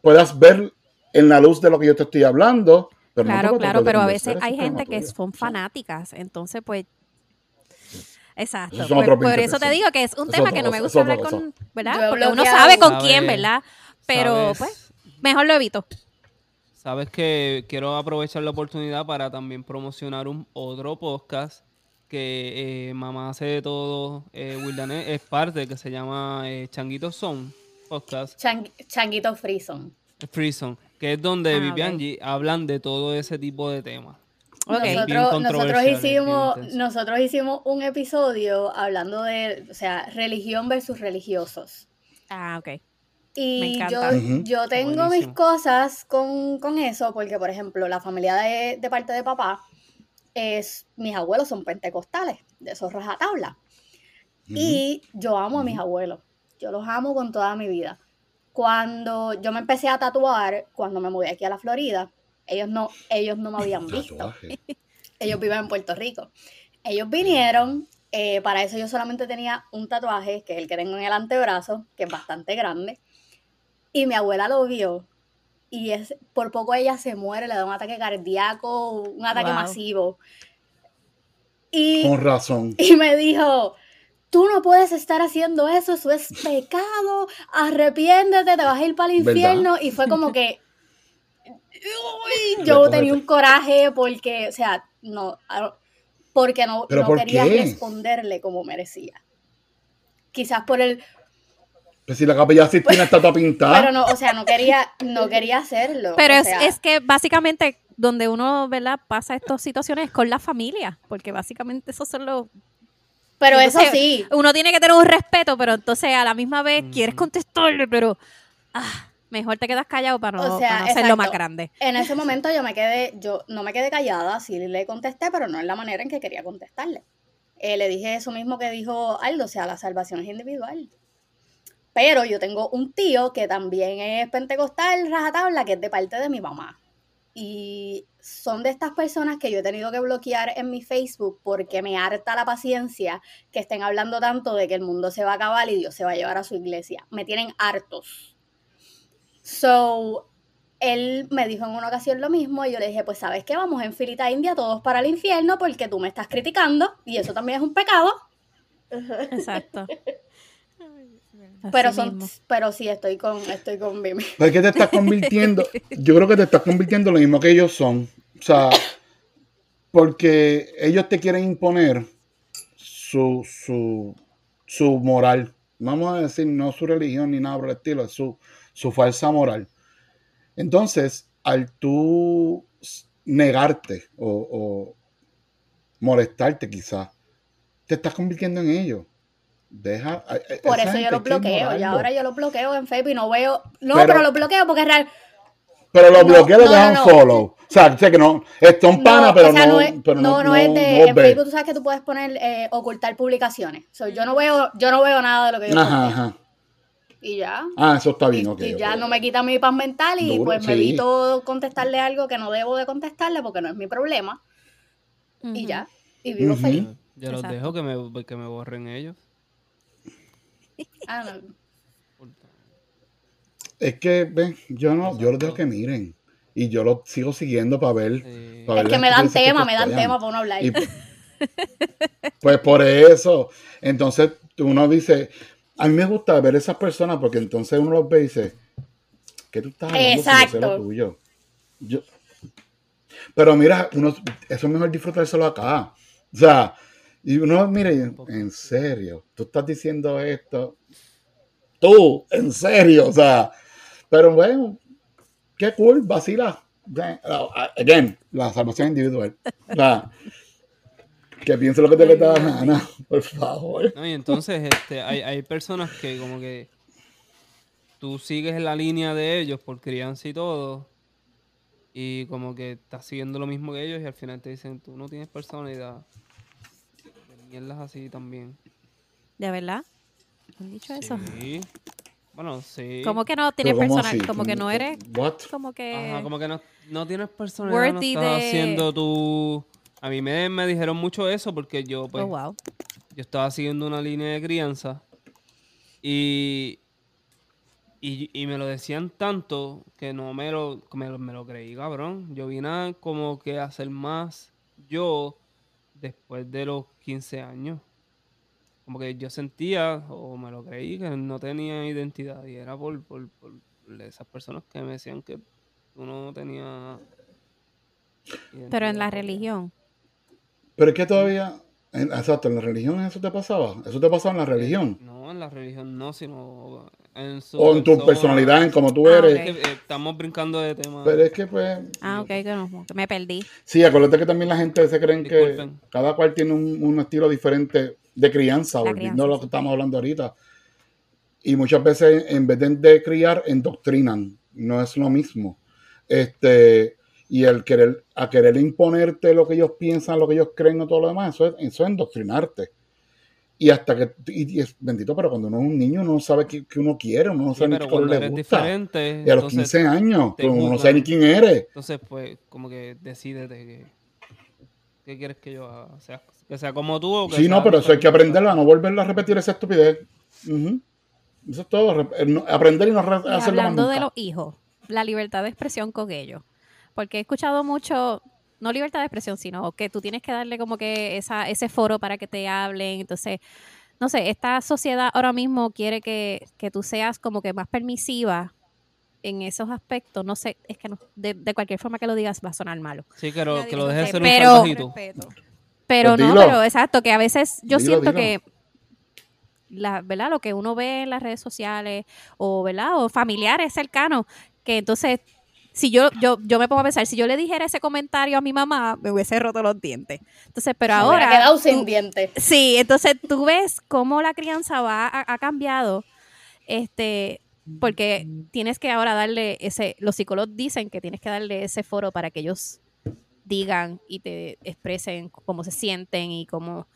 puedas ver en la luz de lo que yo te estoy hablando. Pero Claro, claro, pero a veces hay gente que son fanáticas, entonces pues... Exacto. Pues, por 20 eso te digo que es un es tema que no me gusta hablar con, ¿verdad? Yo Porque uno sabe con quién, ¿verdad? Pero ¿Sabes? pues mejor lo evito. Sabes que quiero aprovechar la oportunidad para también promocionar un otro podcast que eh, Mamá hace de todo, eh, Wildanet es parte, que se llama eh, Changuito Son Podcast, Chang- Changuito Frison. Free Zone, que es donde Ah, Vivian hablan de todo ese tipo de temas. Ok. Bien Nosotros, hicimos, nosotros hicimos un episodio hablando de, o sea, religión versus religiosos. Ah, ok. Me Y yo, yo tengo mis cosas con, con eso, porque por ejemplo, la familia de, de parte de papá, es, mis abuelos son pentecostales, de esos rajatabla. Y yo amo a mis abuelos, yo los amo con toda mi vida. Cuando yo me empecé a tatuar, cuando me mudé aquí a la Florida, ellos no, ellos no me habían visto. Ellos viven en Puerto Rico. Ellos vinieron, eh, para eso yo solamente tenía un tatuaje, que es el que tengo en el antebrazo, que es bastante grande. Y mi abuela lo vio. Y es, por poco ella se muere, le da un ataque cardíaco, un ataque Wow. masivo. Y, Con razón. y me dijo, tú no puedes estar haciendo eso, eso es pecado, arrepiéntete, te vas a ir para el ¿Verdad? infierno. Y fue como que, uy, yo Recógete. tenía un coraje porque, o sea, no, a- porque no, ¿Pero no por quería qué? responderle como merecía. Quizás por el, Pues si la capilla Sistina está toda pintada. pero no, o sea, no quería, no quería hacerlo. Pero o es, sea, es que básicamente donde uno, ¿verdad? Pasa estas situaciones es con la familia, porque básicamente esos son los... pero eso sí, Uno tiene que tener un respeto, pero entonces a la misma vez quieres contestarle, pero... Ah, Mejor te quedas callado para no, O sea, para no hacerlo más grande. En ese momento yo me quedé, yo no me quedé callada, sí le contesté, pero no en la manera en que quería contestarle. Eh, le dije eso mismo que dijo Aldo, o sea, la salvación es individual. Pero yo tengo un tío que también es pentecostal, rajatabla, que es de parte de mi mamá. Y son de estas personas que yo he tenido que bloquear en mi Facebook porque me harta la paciencia que estén hablando tanto de que el mundo se va a acabar y Dios se va a llevar a su iglesia. Me tienen hartos. So, él me dijo en una ocasión lo mismo y yo le dije, pues sabes qué, vamos en filita india todos para el infierno porque tú me estás criticando y eso también es un pecado, Exacto. pero son, mismo. pero sí estoy con, estoy con Mimi. ¿Por qué te estás convirtiendo? Yo creo que te estás convirtiendo en lo mismo que ellos son. O sea, porque ellos te quieren imponer su, su, su moral. Vamos a decir, no su religión ni nada por el estilo, es su, su falsa moral. Entonces, al tú negarte o, o molestarte quizás, te estás convirtiendo en ellos. Deja, Por eso yo los bloqueo y ahora yo los bloqueo en Facebook y no veo, no, Pero- pero, los bloqueo porque es real. Pero los No, bloqueos los no, dejan no, no. follow. O sea, sé que no. Está un pana, No, pero, o sea, no, no, es, pero no, no, no es de, no en ve. Facebook tú sabes que tú puedes poner, eh, ocultar publicaciones. So, yo no veo, yo no veo nada de lo que yo Ajá, ajá. Y ya. Ah, eso está Y, bien, ok. y ok, ya ok. no me quita mi paz mental y Duro, pues me sí. evito contestarle algo que no debo de contestarle porque no es mi problema. Y Ujú. ya. Y vivo Ujú. feliz. Yo los Exacto. dejo que me, que me borren ellos. Ah, no. Es que, ven, yo no, yo los dejo que miren. Y yo los sigo siguiendo para ver. Sí. para Es ver que me dan tema, me dan tema para uno hablar. Y, pues por eso. Entonces uno dice, a mí me gusta ver esas personas porque entonces uno los ve y dice, ¿qué tú estás hablando? lo Exacto. tuyo? Yo- Pero mira, uno, eso es mejor disfrutárselo acá. O sea, y uno, mire, en serio, tú estás diciendo esto. Tú, en serio, o sea, pero bueno, qué cool, vacila. Again, la salvación individual. O sea, que piense lo que te le da gana, por favor. No, y entonces este, hay, hay personas que como que tú sigues la línea de ellos por crianza y todo, y como que estás siguiendo lo mismo que ellos y al final te dicen, tú no tienes personalidad. Mierdas así también. ¿De verdad? ¿Han dicho eso? Sí. Bueno, sí. Como que no tienes Pero ¿cómo personal, como que no eres, What? como que... Ajá, como que no, no tienes personalidad, no estás de- haciendo tu... A mí me, me dijeron mucho eso porque yo pues oh, wow. yo estaba siguiendo una línea de crianza y, y, y me lo decían tanto que no me lo, me lo, me lo creí, cabrón. Yo vine a como que a hacer más yo después de los 15 años. Como que yo sentía, o me lo creí, que no tenía identidad. Y era por, por, por esas personas que me decían que uno no tenía... Pero en la religión. Pero es que todavía, en- exacto, en la religión eso te pasaba. Eso te pasaba en la religión. No, en la religión no, sino en su O en tu persona. personalidad, en cómo tú Ah, eres. Eh, estamos brincando de tema. Pero es que pues, Ah, ok, que, no, me perdí. sí, acuérdate que también la gente se creen que cada cual tiene un, un estilo diferente de crianza, La volviendo crianza, a lo que estamos hablando ahorita. Y muchas veces en vez de, de criar, endoctrinan. No es lo mismo. Este, y el querer, a querer imponerte lo que ellos piensan, lo que ellos creen o todo lo demás, eso es, eso es endoctrinarte. Y hasta que, y, y es bendito, pero cuando uno es un niño, uno no sabe qué, qué uno quiere, uno no Sí, sabe ni qué le gusta. diferente, Y a los entonces, 15 años, uno no sabe ni quién eres. entonces, pues, como que decídete que qué quieres que yo haga, O sea, que sea como tú o que Sí, sea no, pero eso hay que diferente. aprenderlo, a no volverlo a repetir esa estupidez. Eso es todo, eh, aprender y no hacerlo más hablando de los hijos, la libertad de expresión con ellos. Porque he escuchado mucho, no libertad de expresión, sino que tú tienes que darle como que esa, ese foro para que te hablen. Entonces, no sé, esta sociedad ahora mismo quiere que, que tú seas como que más permisiva en esos aspectos. No sé, es que no, de, de cualquier forma que lo digas va a sonar malo. Sí, que lo, que lo dejes ser Pero- un salvajito. Respeto. Pero Pues no, dilo. pero exacto, que a veces yo Dilo, siento dilo. que la, ¿verdad? Lo que uno ve en las redes sociales o, ¿verdad? O familiares cercanos, que entonces si yo, yo, yo me pongo a pensar, si yo le dijera ese comentario a mi mamá, me hubiese roto los dientes. Entonces, pero Me ahora. quedado tú- sin dientes. Sí, entonces tú ves cómo la crianza va, ha, ha cambiado. Este, porque tienes que ahora darle ese, los psicólogos dicen que tienes que darle ese foro para que ellos digan y te expresen cómo se sienten y cómo,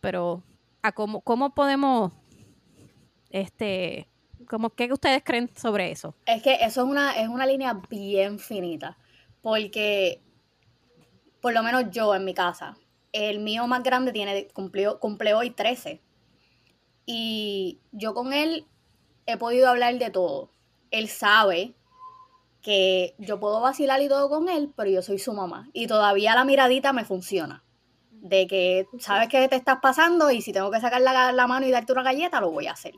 pero a cómo, cómo podemos, este, como, ¿qué ustedes creen sobre eso? Es que eso es una, es una línea bien finita, porque por lo menos yo en mi casa, el mío más grande tiene, cumplió, cumple hoy 13. Y yo con él he podido hablar de todo. Él sabe que yo puedo vacilar y todo con él, pero yo soy su mamá. Y todavía la miradita me funciona. De que sabes que te estás pasando y si tengo que sacar la mano y darte una galleta, lo voy a hacer.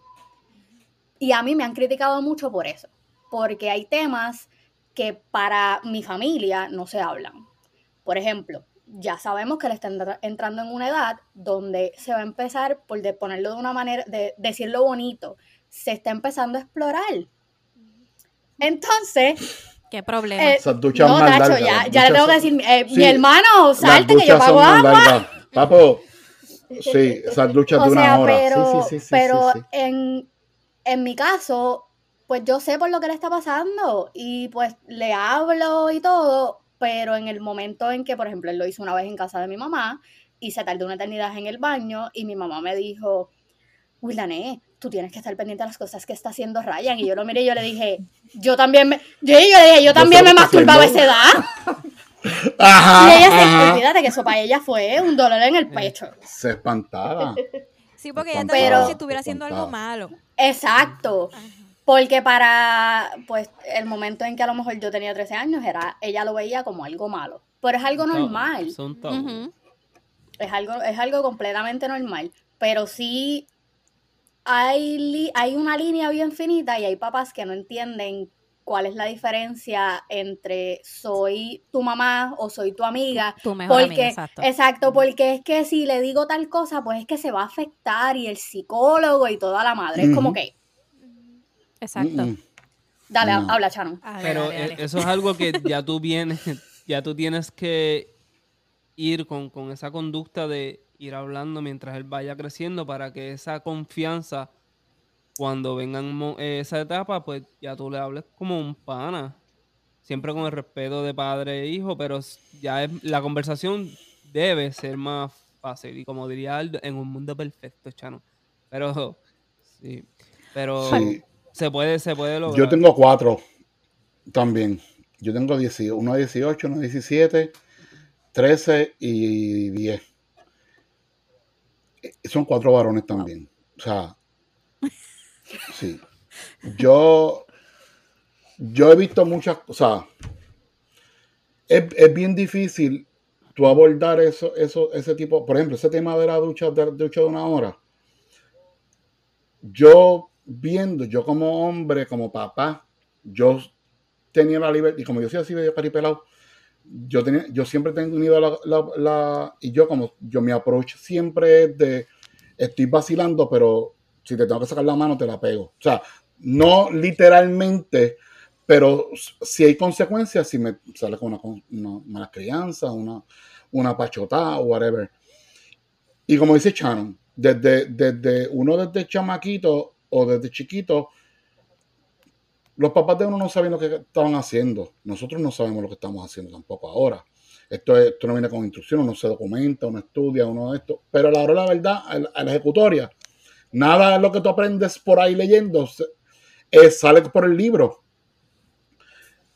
Y a mí me han criticado mucho por eso. Porque hay temas que para mi familia no se hablan. Por ejemplo, ya sabemos que él está entrando en una edad donde se va a empezar, por de ponerlo de una manera, de decirlo bonito, se está empezando a explorar. Entonces. ¿Qué problema? Eh, no, Nacho, ya, ya le tengo que decir, eh, mi hermano, salte que yo pago agua. Papo, sí, esas duchas de una hora. Pero, sí, sí, sí, pero en, en mi caso, pues yo sé por lo que le está pasando y pues le hablo y todo, pero en el momento en que, por ejemplo, él lo hizo una vez en casa de mi mamá y se tardó una eternidad en el baño y mi mamá me dijo, Willané, tú tienes que estar pendiente de las cosas que está haciendo Ryan. Y yo lo miré y yo le dije, yo también me, yo, yo le dije, yo también me masturbaba a esa edad. Ajá, y ella se, olvídate que eso para ella fue un dolor en el pecho. Se espantaba. Sí, porque ella también Pero- si estuviera haciendo algo malo. Exacto. Porque para, pues, el momento en que a lo mejor yo tenía 13 años, era, ella lo veía como algo malo. Pero es algo normal. Ujú. Es algo, es algo completamente normal. Pero sí hay, li- hay una línea bien finita y hay papás que no entienden cuál es la diferencia entre soy tu mamá o soy tu amiga. Tu mejor Porque, amiga, exacto. exacto, porque es que si le digo tal cosa, pues es que se va a afectar y el psicólogo y toda la madre. Es como que, Exacto. Mm, dale, No. habla, Chano. Pero dale, dale. eh, eso es algo que ya tú vienes, ya tú tienes que ir con, con esa conducta de ir hablando mientras él vaya creciendo para que esa confianza, cuando vengan eh, esa etapa, pues ya tú le hables como un pana. Siempre con el respeto de padre e hijo, pero ya es- la conversación debe ser más fácil. Y como diría Aldo, en un mundo perfecto, Chano. Pero, sí. Pero Sí. se puede, se puede lograr. Yo tengo cuatro también. Yo tengo 18, uno 18, uno 17, 13 y 10. Eh, Son cuatro varones también. O sea, sí. Yo, yo he visto muchas cosas. Es, es bien difícil tú abordar eso, eso, ese tipo, por ejemplo, ese tema de la ducha, de, ducha de una hora. Yo viendo, yo como hombre, como papá, yo tenía la libertad, y como yo soy así medio caripelado, yo, tenía, yo siempre he tenido la, la- la- y yo como, yo mi approach siempre es de, estoy vacilando, pero si te tengo que sacar la mano, te la pego. O sea, no literalmente, pero si hay consecuencias, si me sale con una, una mala crianza, una, una pachotada o whatever. Y como dice Shannon, desde, desde uno desde chamaquito o desde chiquito, los papás de uno no saben lo que estaban haciendo. Nosotros no sabemos lo que estamos haciendo tampoco ahora. Esto, es- esto no viene con instrucción, uno se documenta, uno estudia, uno de esto. Pero a la hora de la verdad, a la ejecutoria, nada de lo que tú aprendes por ahí leyendo eh, sale por el libro.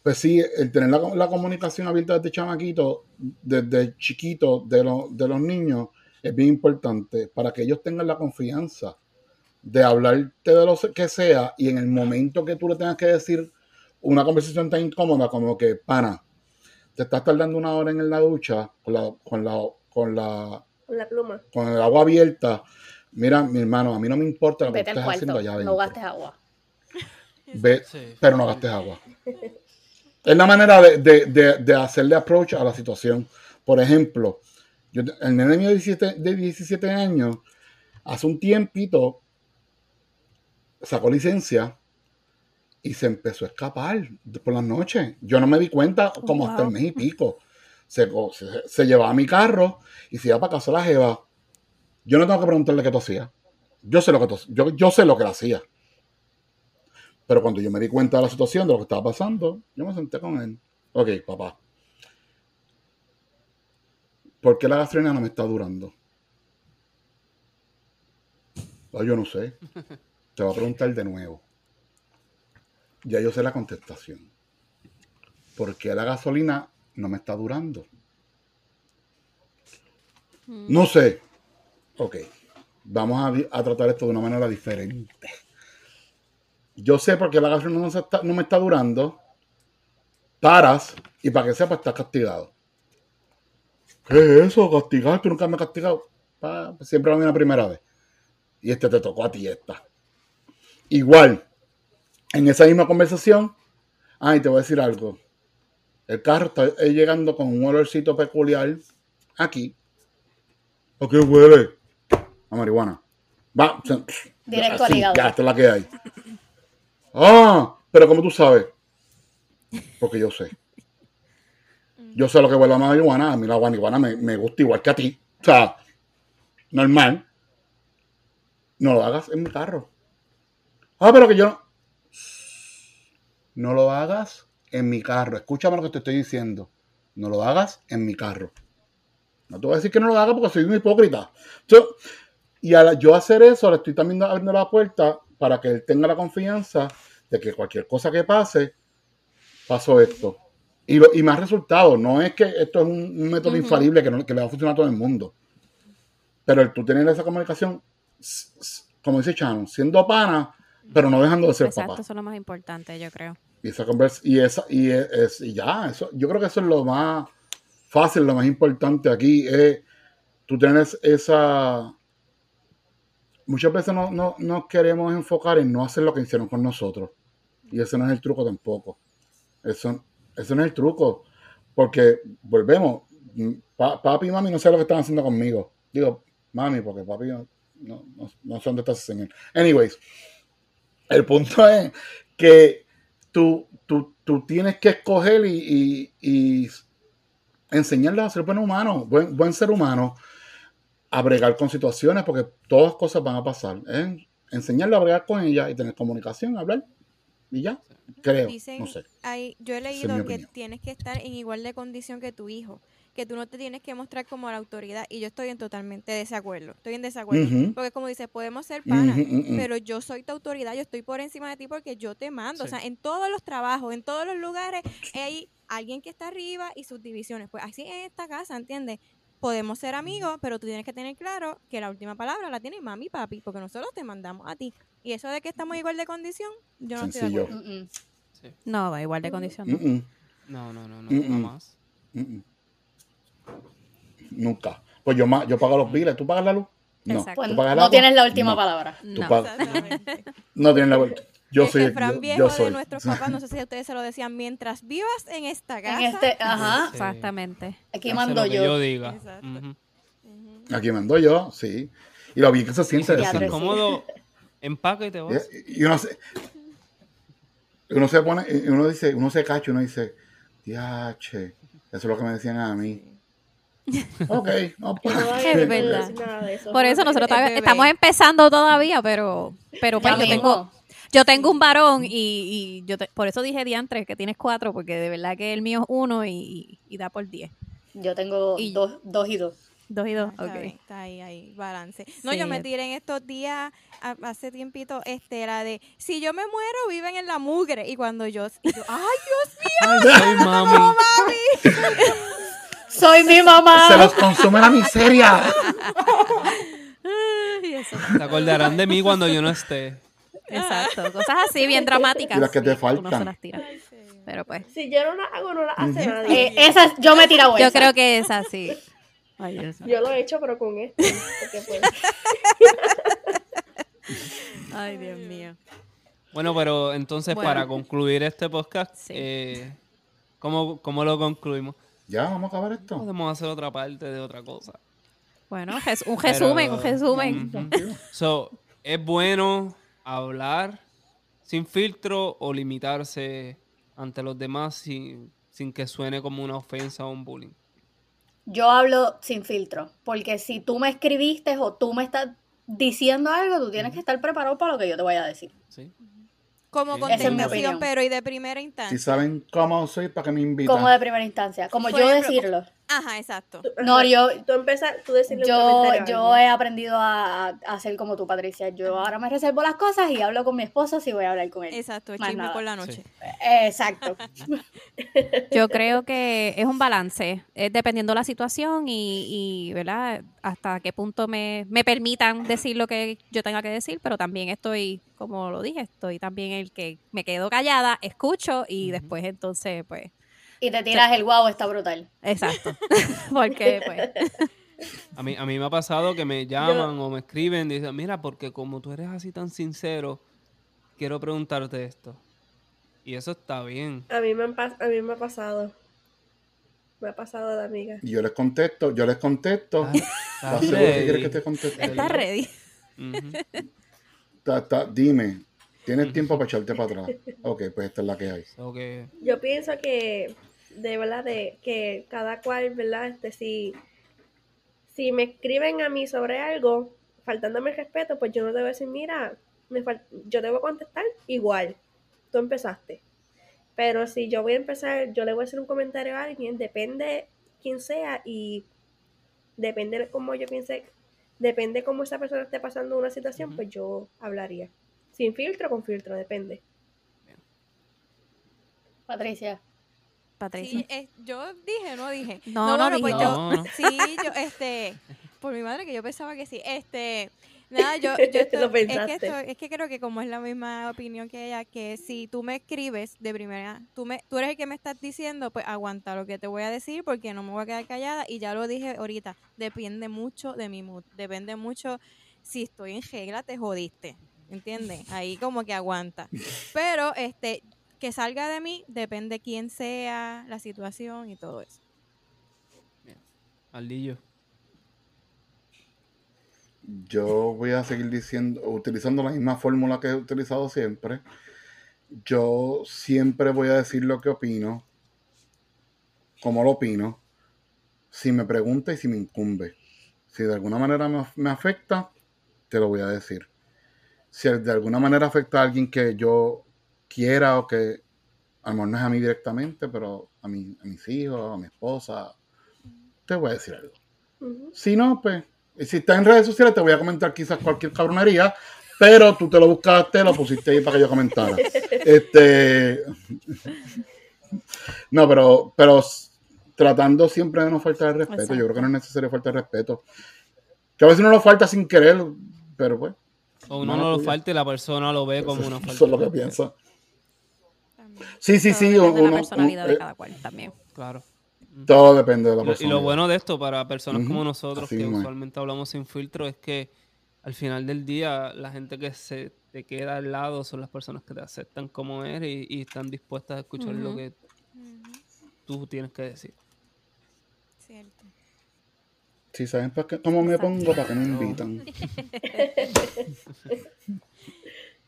Pues sí, el tener la, la comunicación abierta desde chamaquito, desde chiquito de, los de los niños, es bien importante para que ellos tengan la confianza de hablarte de lo que sea y en el momento que tú le tengas que decir una conversación tan incómoda como que, pana, te estás tardando una hora en la ducha con la, con la, con la, Con la pluma. con el agua abierta. Mira, mi hermano, a mí no me importa lo que Vete estés haciendo allá no adentro. gastes agua. Ve- Sí. pero no gastes agua. Es la manera de, de, de, de hacerle approach a la situación. Por ejemplo, yo, el nene mío de 17, de 17 años, hace un tiempito, sacó licencia y se empezó a escapar por las noches. Yo no me di cuenta como hasta el mes y pico. Se, se, se llevaba mi carro y se iba para casa de la jeva. Yo no tengo que preguntarle qué tú hacías. Yo sé lo que tú- yo, yo sé lo que él hacía. Pero cuando yo me di cuenta de la situación, de lo que estaba pasando, yo me senté con él. Ok, papá. ¿Por qué la gasolina no me está durando? Ah, yo no sé. Te voy a preguntar de nuevo. Ya yo sé la contestación. ¿Por qué la gasolina no me está durando? No sé. Ok. Vamos a, a tratar esto de una manera diferente. Yo sé por qué la gasolina no, me está durando. Paras y para que sepa estás castigado. ¿Qué es eso? ¿Castigar? ¿Tú nunca me has castigado? Siempre la misma primera vez. Y este te tocó a ti esta. Igual, en esa misma conversación, ay, te voy a decir algo. El carro está llegando con un olorcito peculiar aquí. ¿A qué huele? A marihuana. Va, Directo al así, hígado. Ya, esta es la que hay. Ah, pero como tú sabes. Porque yo sé. Yo sé lo que huele a marihuana. A mí la marihuana me, me gusta igual que a ti. O sea, normal. No lo hagas en mi carro. Ah, pero que yo no. No lo hagas en mi carro. Escúchame lo que te estoy diciendo. No lo hagas en mi carro. No te voy a decir que no lo haga porque soy un hipócrita. Yo- y al yo hacer eso, le estoy también abriendo la puerta para que él tenga la confianza de que cualquier cosa que pase, pasó esto. Y, lo- y me ha resultado. No es que esto es un, un método infalible que, no- que le va a funcionar a todo el mundo. Pero el tú tener esa comunicación, como dice Chano, siendo pana, pero no dejando de ser Exacto, papá. eso es lo más importante, yo creo. Y esa conversa, y esa, y es, es- y ya, eso, yo creo que eso es lo más fácil, lo más importante aquí, es tú tienes esa muchas veces no, no, nos queremos enfocar en no hacer lo que hicieron con nosotros. Y ese no es el truco tampoco. Eso, eso no es el truco. Porque, volvemos, mm, pa- papi y mami no sé lo que están haciendo conmigo. Digo, mami, porque papi no, no, no, no sé dónde está ese señor. Anyways, el punto es que tú, tú, tú tienes que escoger y, y, y a ser buen humano, buen, buen ser humano, a bregar con situaciones, porque todas cosas van a pasar. ¿eh? Enseñarle a bregar con ella y tener comunicación, hablar, y ya, creo, Dicen, no sé. hay- yo he es leído que tienes que estar en igual de condición que tu hijo, que tú no te tienes que mostrar como la autoridad y yo estoy en totalmente desacuerdo, estoy en desacuerdo, porque como dices, podemos ser panas, pero yo soy tu autoridad, yo estoy por encima de ti porque yo te mando, o sea, en todos los trabajos, en todos los lugares hay alguien que está arriba y sus divisiones, pues así en esta casa, ¿entiendes? Podemos ser amigos, pero tú tienes que tener claro que la última palabra la tiene mami y papi, porque nosotros te mandamos a ti. Y eso de que estamos igual de condición, yo no estoy de Sencillo. acuerdo. Mm, mm. No, va igual de condición. ¿no? Mm, mm, No, no, no, no, Mm, mm. mm, mm. Nunca. Pues yo, yo pago los biles, ¿tú pagas la luz? No. Pues ¿Tú pagas el no tienes la última No. palabra. Tú No. pagas- Exactamente. no tienes la vuelta. Yo el soy. refrán viejo yo soy. de nuestros papás, no sé si ustedes se lo decían, mientras vivas en esta casa. En este, ajá, Sí. Exactamente. aquí mando yo. yo diga. Exacto. Ujú. Ujú. Aquí mando yo, sí. Y lo bien que se siente tres. decirlo. incómodo, empaca y te vas. Y, y uno se, uno se pone, uno dice, uno se cacha, y uno dice, diache, eso es lo que me decían a mí. Ok, no, pues, Es verdad. decir nada de eso. Por eso nosotros Es estamos empezando todavía, pero, pero pues yo mismo. tengo, yo tengo un varón y, y yo te- por eso dije diantres que tienes cuatro, porque de verdad que el mío es uno y, y- da por diez. Yo tengo Y- dos, dos y dos. Dos y dos, Está, ok. bien, está ahí, ahí, balance. No, Sí. yo me tiré en estos días, a- hace tiempito, este, la de, si yo me muero, viven en la mugre. Y cuando yo, y yo, ay, Dios mío, Ay, soy mami. ¡Soy mi se mamá! los consume la miseria. Se acordarán de mí cuando yo no esté. Exacto, cosas así bien dramáticas. Y las que te Uno se faltan. las tira. Pero pues, Si yo no la hago, no la hace nadie. Eh, esa, yo me he tirado yo esa. creo que es así. Yo lo he hecho, pero con esto. Porque pues, Ay, Dios mío. Bueno, pero entonces Bueno. para concluir este podcast, Sí. eh, ¿cómo, cómo lo concluimos? Ya, vamos a acabar esto. Podemos hacer otra parte de otra cosa. Bueno, un Pero- resumen, un resumen. So, ¿es bueno hablar sin filtro o limitarse ante los demás sin, sin que suene como una ofensa o un bullying? Yo hablo sin filtro, porque si tú me escribiste o tú me estás diciendo algo, tú tienes que estar preparado para lo que yo te vaya a decir. ¿Sí? Como contestación, opinión. pero y de primera Si instancia. saben cómo soy, ¿para qué me invitan? Como de primera instancia. Como Por yo ejemplo, decirlo. Ajá, exacto. No, yo, Tú empezas, tú decirle un yo, comentario a yo he aprendido a, a hacer como tú, Patricia. Yo ahora me reservo las cosas y hablo con mi esposo si voy a hablar con él. Exacto, Más chisme nada. por la noche. Exacto. Yo creo que es un balance, es dependiendo la situación y, y, ¿verdad? Hasta qué punto me, me permitan decir lo que yo tenga que decir, pero también estoy, como lo dije, estoy también el que me quedo callada, escucho y después entonces, pues, Y te tiras el guau, está brutal. exacto. Porque, pues, A mí, a mí me ha pasado que me llaman o me escriben y dicen, mira, porque como tú eres así tan sincero, quiero preguntarte esto. Y eso está bien. A mí, me han pas- a mí me ha pasado. Me ha pasado de amiga. Y yo les contesto, yo les contesto. ¿Estás- ¿Estás que ready? que te conteste? está ready. Ujú. Ta- ta- dime, ¿tienes tiempo para echarte para atrás? Ok, pues esta es la que hay. Que- Yo pienso que, de verdad, de que cada cual, ¿verdad? Este, si, si me escriben a mí sobre algo, faltándome el respeto, pues yo no debo decir, mira, me fal- yo debo contestar igual. Tú empezaste. Pero si yo voy a empezar, yo le voy a hacer un comentario a alguien, depende quién sea y depende de cómo yo piense, depende cómo esa persona esté pasando una situación, pues yo hablaría. Sin filtro, con filtro, depende. Patricia. Patricia. Sí, eh, yo dije, no dije. No, no bueno, pues yo, No, no. sí, yo, este, por mi madre que yo pensaba que sí, este, nada, yo, yo estoy- Lo es que pensaste. esto- es que creo que como es la misma opinión que ella, que si tú me escribes de primera, tú me, tú eres el que me estás diciendo, pues aguanta lo que te voy a decir porque no me voy a quedar callada y ya lo dije ahorita, depende mucho de mi mood, depende mucho si estoy en regla te jodiste, ¿entiendes? Ahí como que aguanta. Pero este que salga de mí depende quién sea, la situación y todo eso. Aldillo. Yo voy a seguir diciendo, utilizando la misma fórmula que he utilizado siempre. Yo siempre voy a decir lo que opino, como lo opino, si me pregunta y si me incumbe. Si de alguna manera me, me afecta, te lo voy a decir. Si de alguna manera afecta a alguien que yo quiera o que a lo mejor no es a mí directamente, pero a, mi, a mis hijos, a mi esposa, te voy a decir algo. Si no, pues, y si estás en redes sociales, te voy a comentar quizás cualquier cabronería, pero tú te lo buscaste, lo pusiste ahí para que yo comentara. Este. No, pero, pero tratando siempre de no faltar el respeto. Yo creo que no es necesario faltar el respeto. Que a veces uno lo falta sin querer, pero pues, O uno no lo falta y la persona lo ve como una falta. eso es lo que. También. Sí, sí, Todo sí. depende de uno- la personalidad de eh, cada cual también. Claro. todo depende de la Y lo- Y persona. lo bueno de esto para personas como nosotros, así que es. usualmente hablamos sin filtro, es que al final del día la gente que se te queda al lado son las personas que te aceptan como eres y, y están dispuestas a escuchar lo que tú tienes que decir. Cierto. Si saben para qué- cómo me pongo, para que me invitan.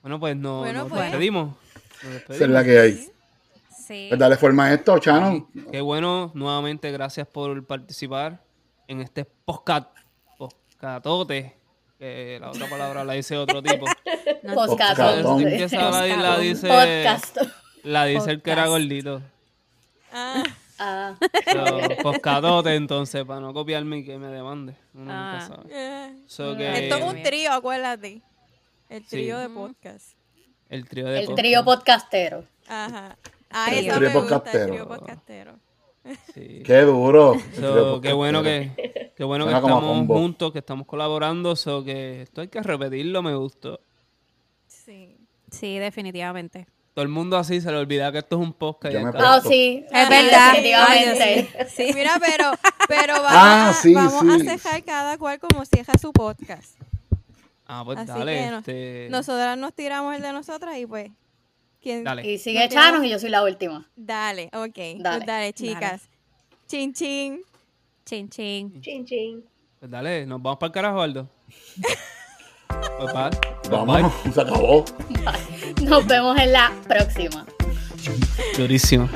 Bueno, pues no, Bueno, nos pues. despedimos. Esa es la que hay. Sí. Pues dale forma a esto, Chano. Qué bueno, nuevamente gracias por participar en este podcast, podcatote, que la otra palabra la dice otro tipo. No, la, la dice, Podcast. la dice el que era gordito. Ah, Ah, So, podcatote, entonces, para no copiarme y que me demande. Uno Ah. nunca sabe. eh. So que Esto es un trío, acuérdate. El Sí. trío de Mm. podcast. El trío de el podcast. trío podcastero. Ajá. Ah, Trío. eso Trío me gusta, el podcastero. trío podcastero. Sí. Qué duro. So, qué bueno que, qué bueno que Suena estamos juntos, que estamos colaborando, so que esto hay que repetirlo, me gustó. Sí. Sí, definitivamente. Todo el mundo así se le olvida que esto es un podcast. me acá- Ah, sí. Es sí, verdad. Definitivamente. Sí. Mira, pero, pero vamos, Ah, a, sí, vamos sí. a cejar cada cual como cierra su podcast. Ah, pues Así dale. que no- este, Nosotras nos tiramos el de nosotras y pues. ¿quién? Dale. Y sigue Chanos y yo soy la última. Dale, ok. Pues Dale. Dale, chicas. Chin, chin. Chin, chin. Chin, chin. Pues dale, nos vamos para el carajo, Aldo. pues va. Vamos, se acabó. Nos vemos en la próxima. Durísimo.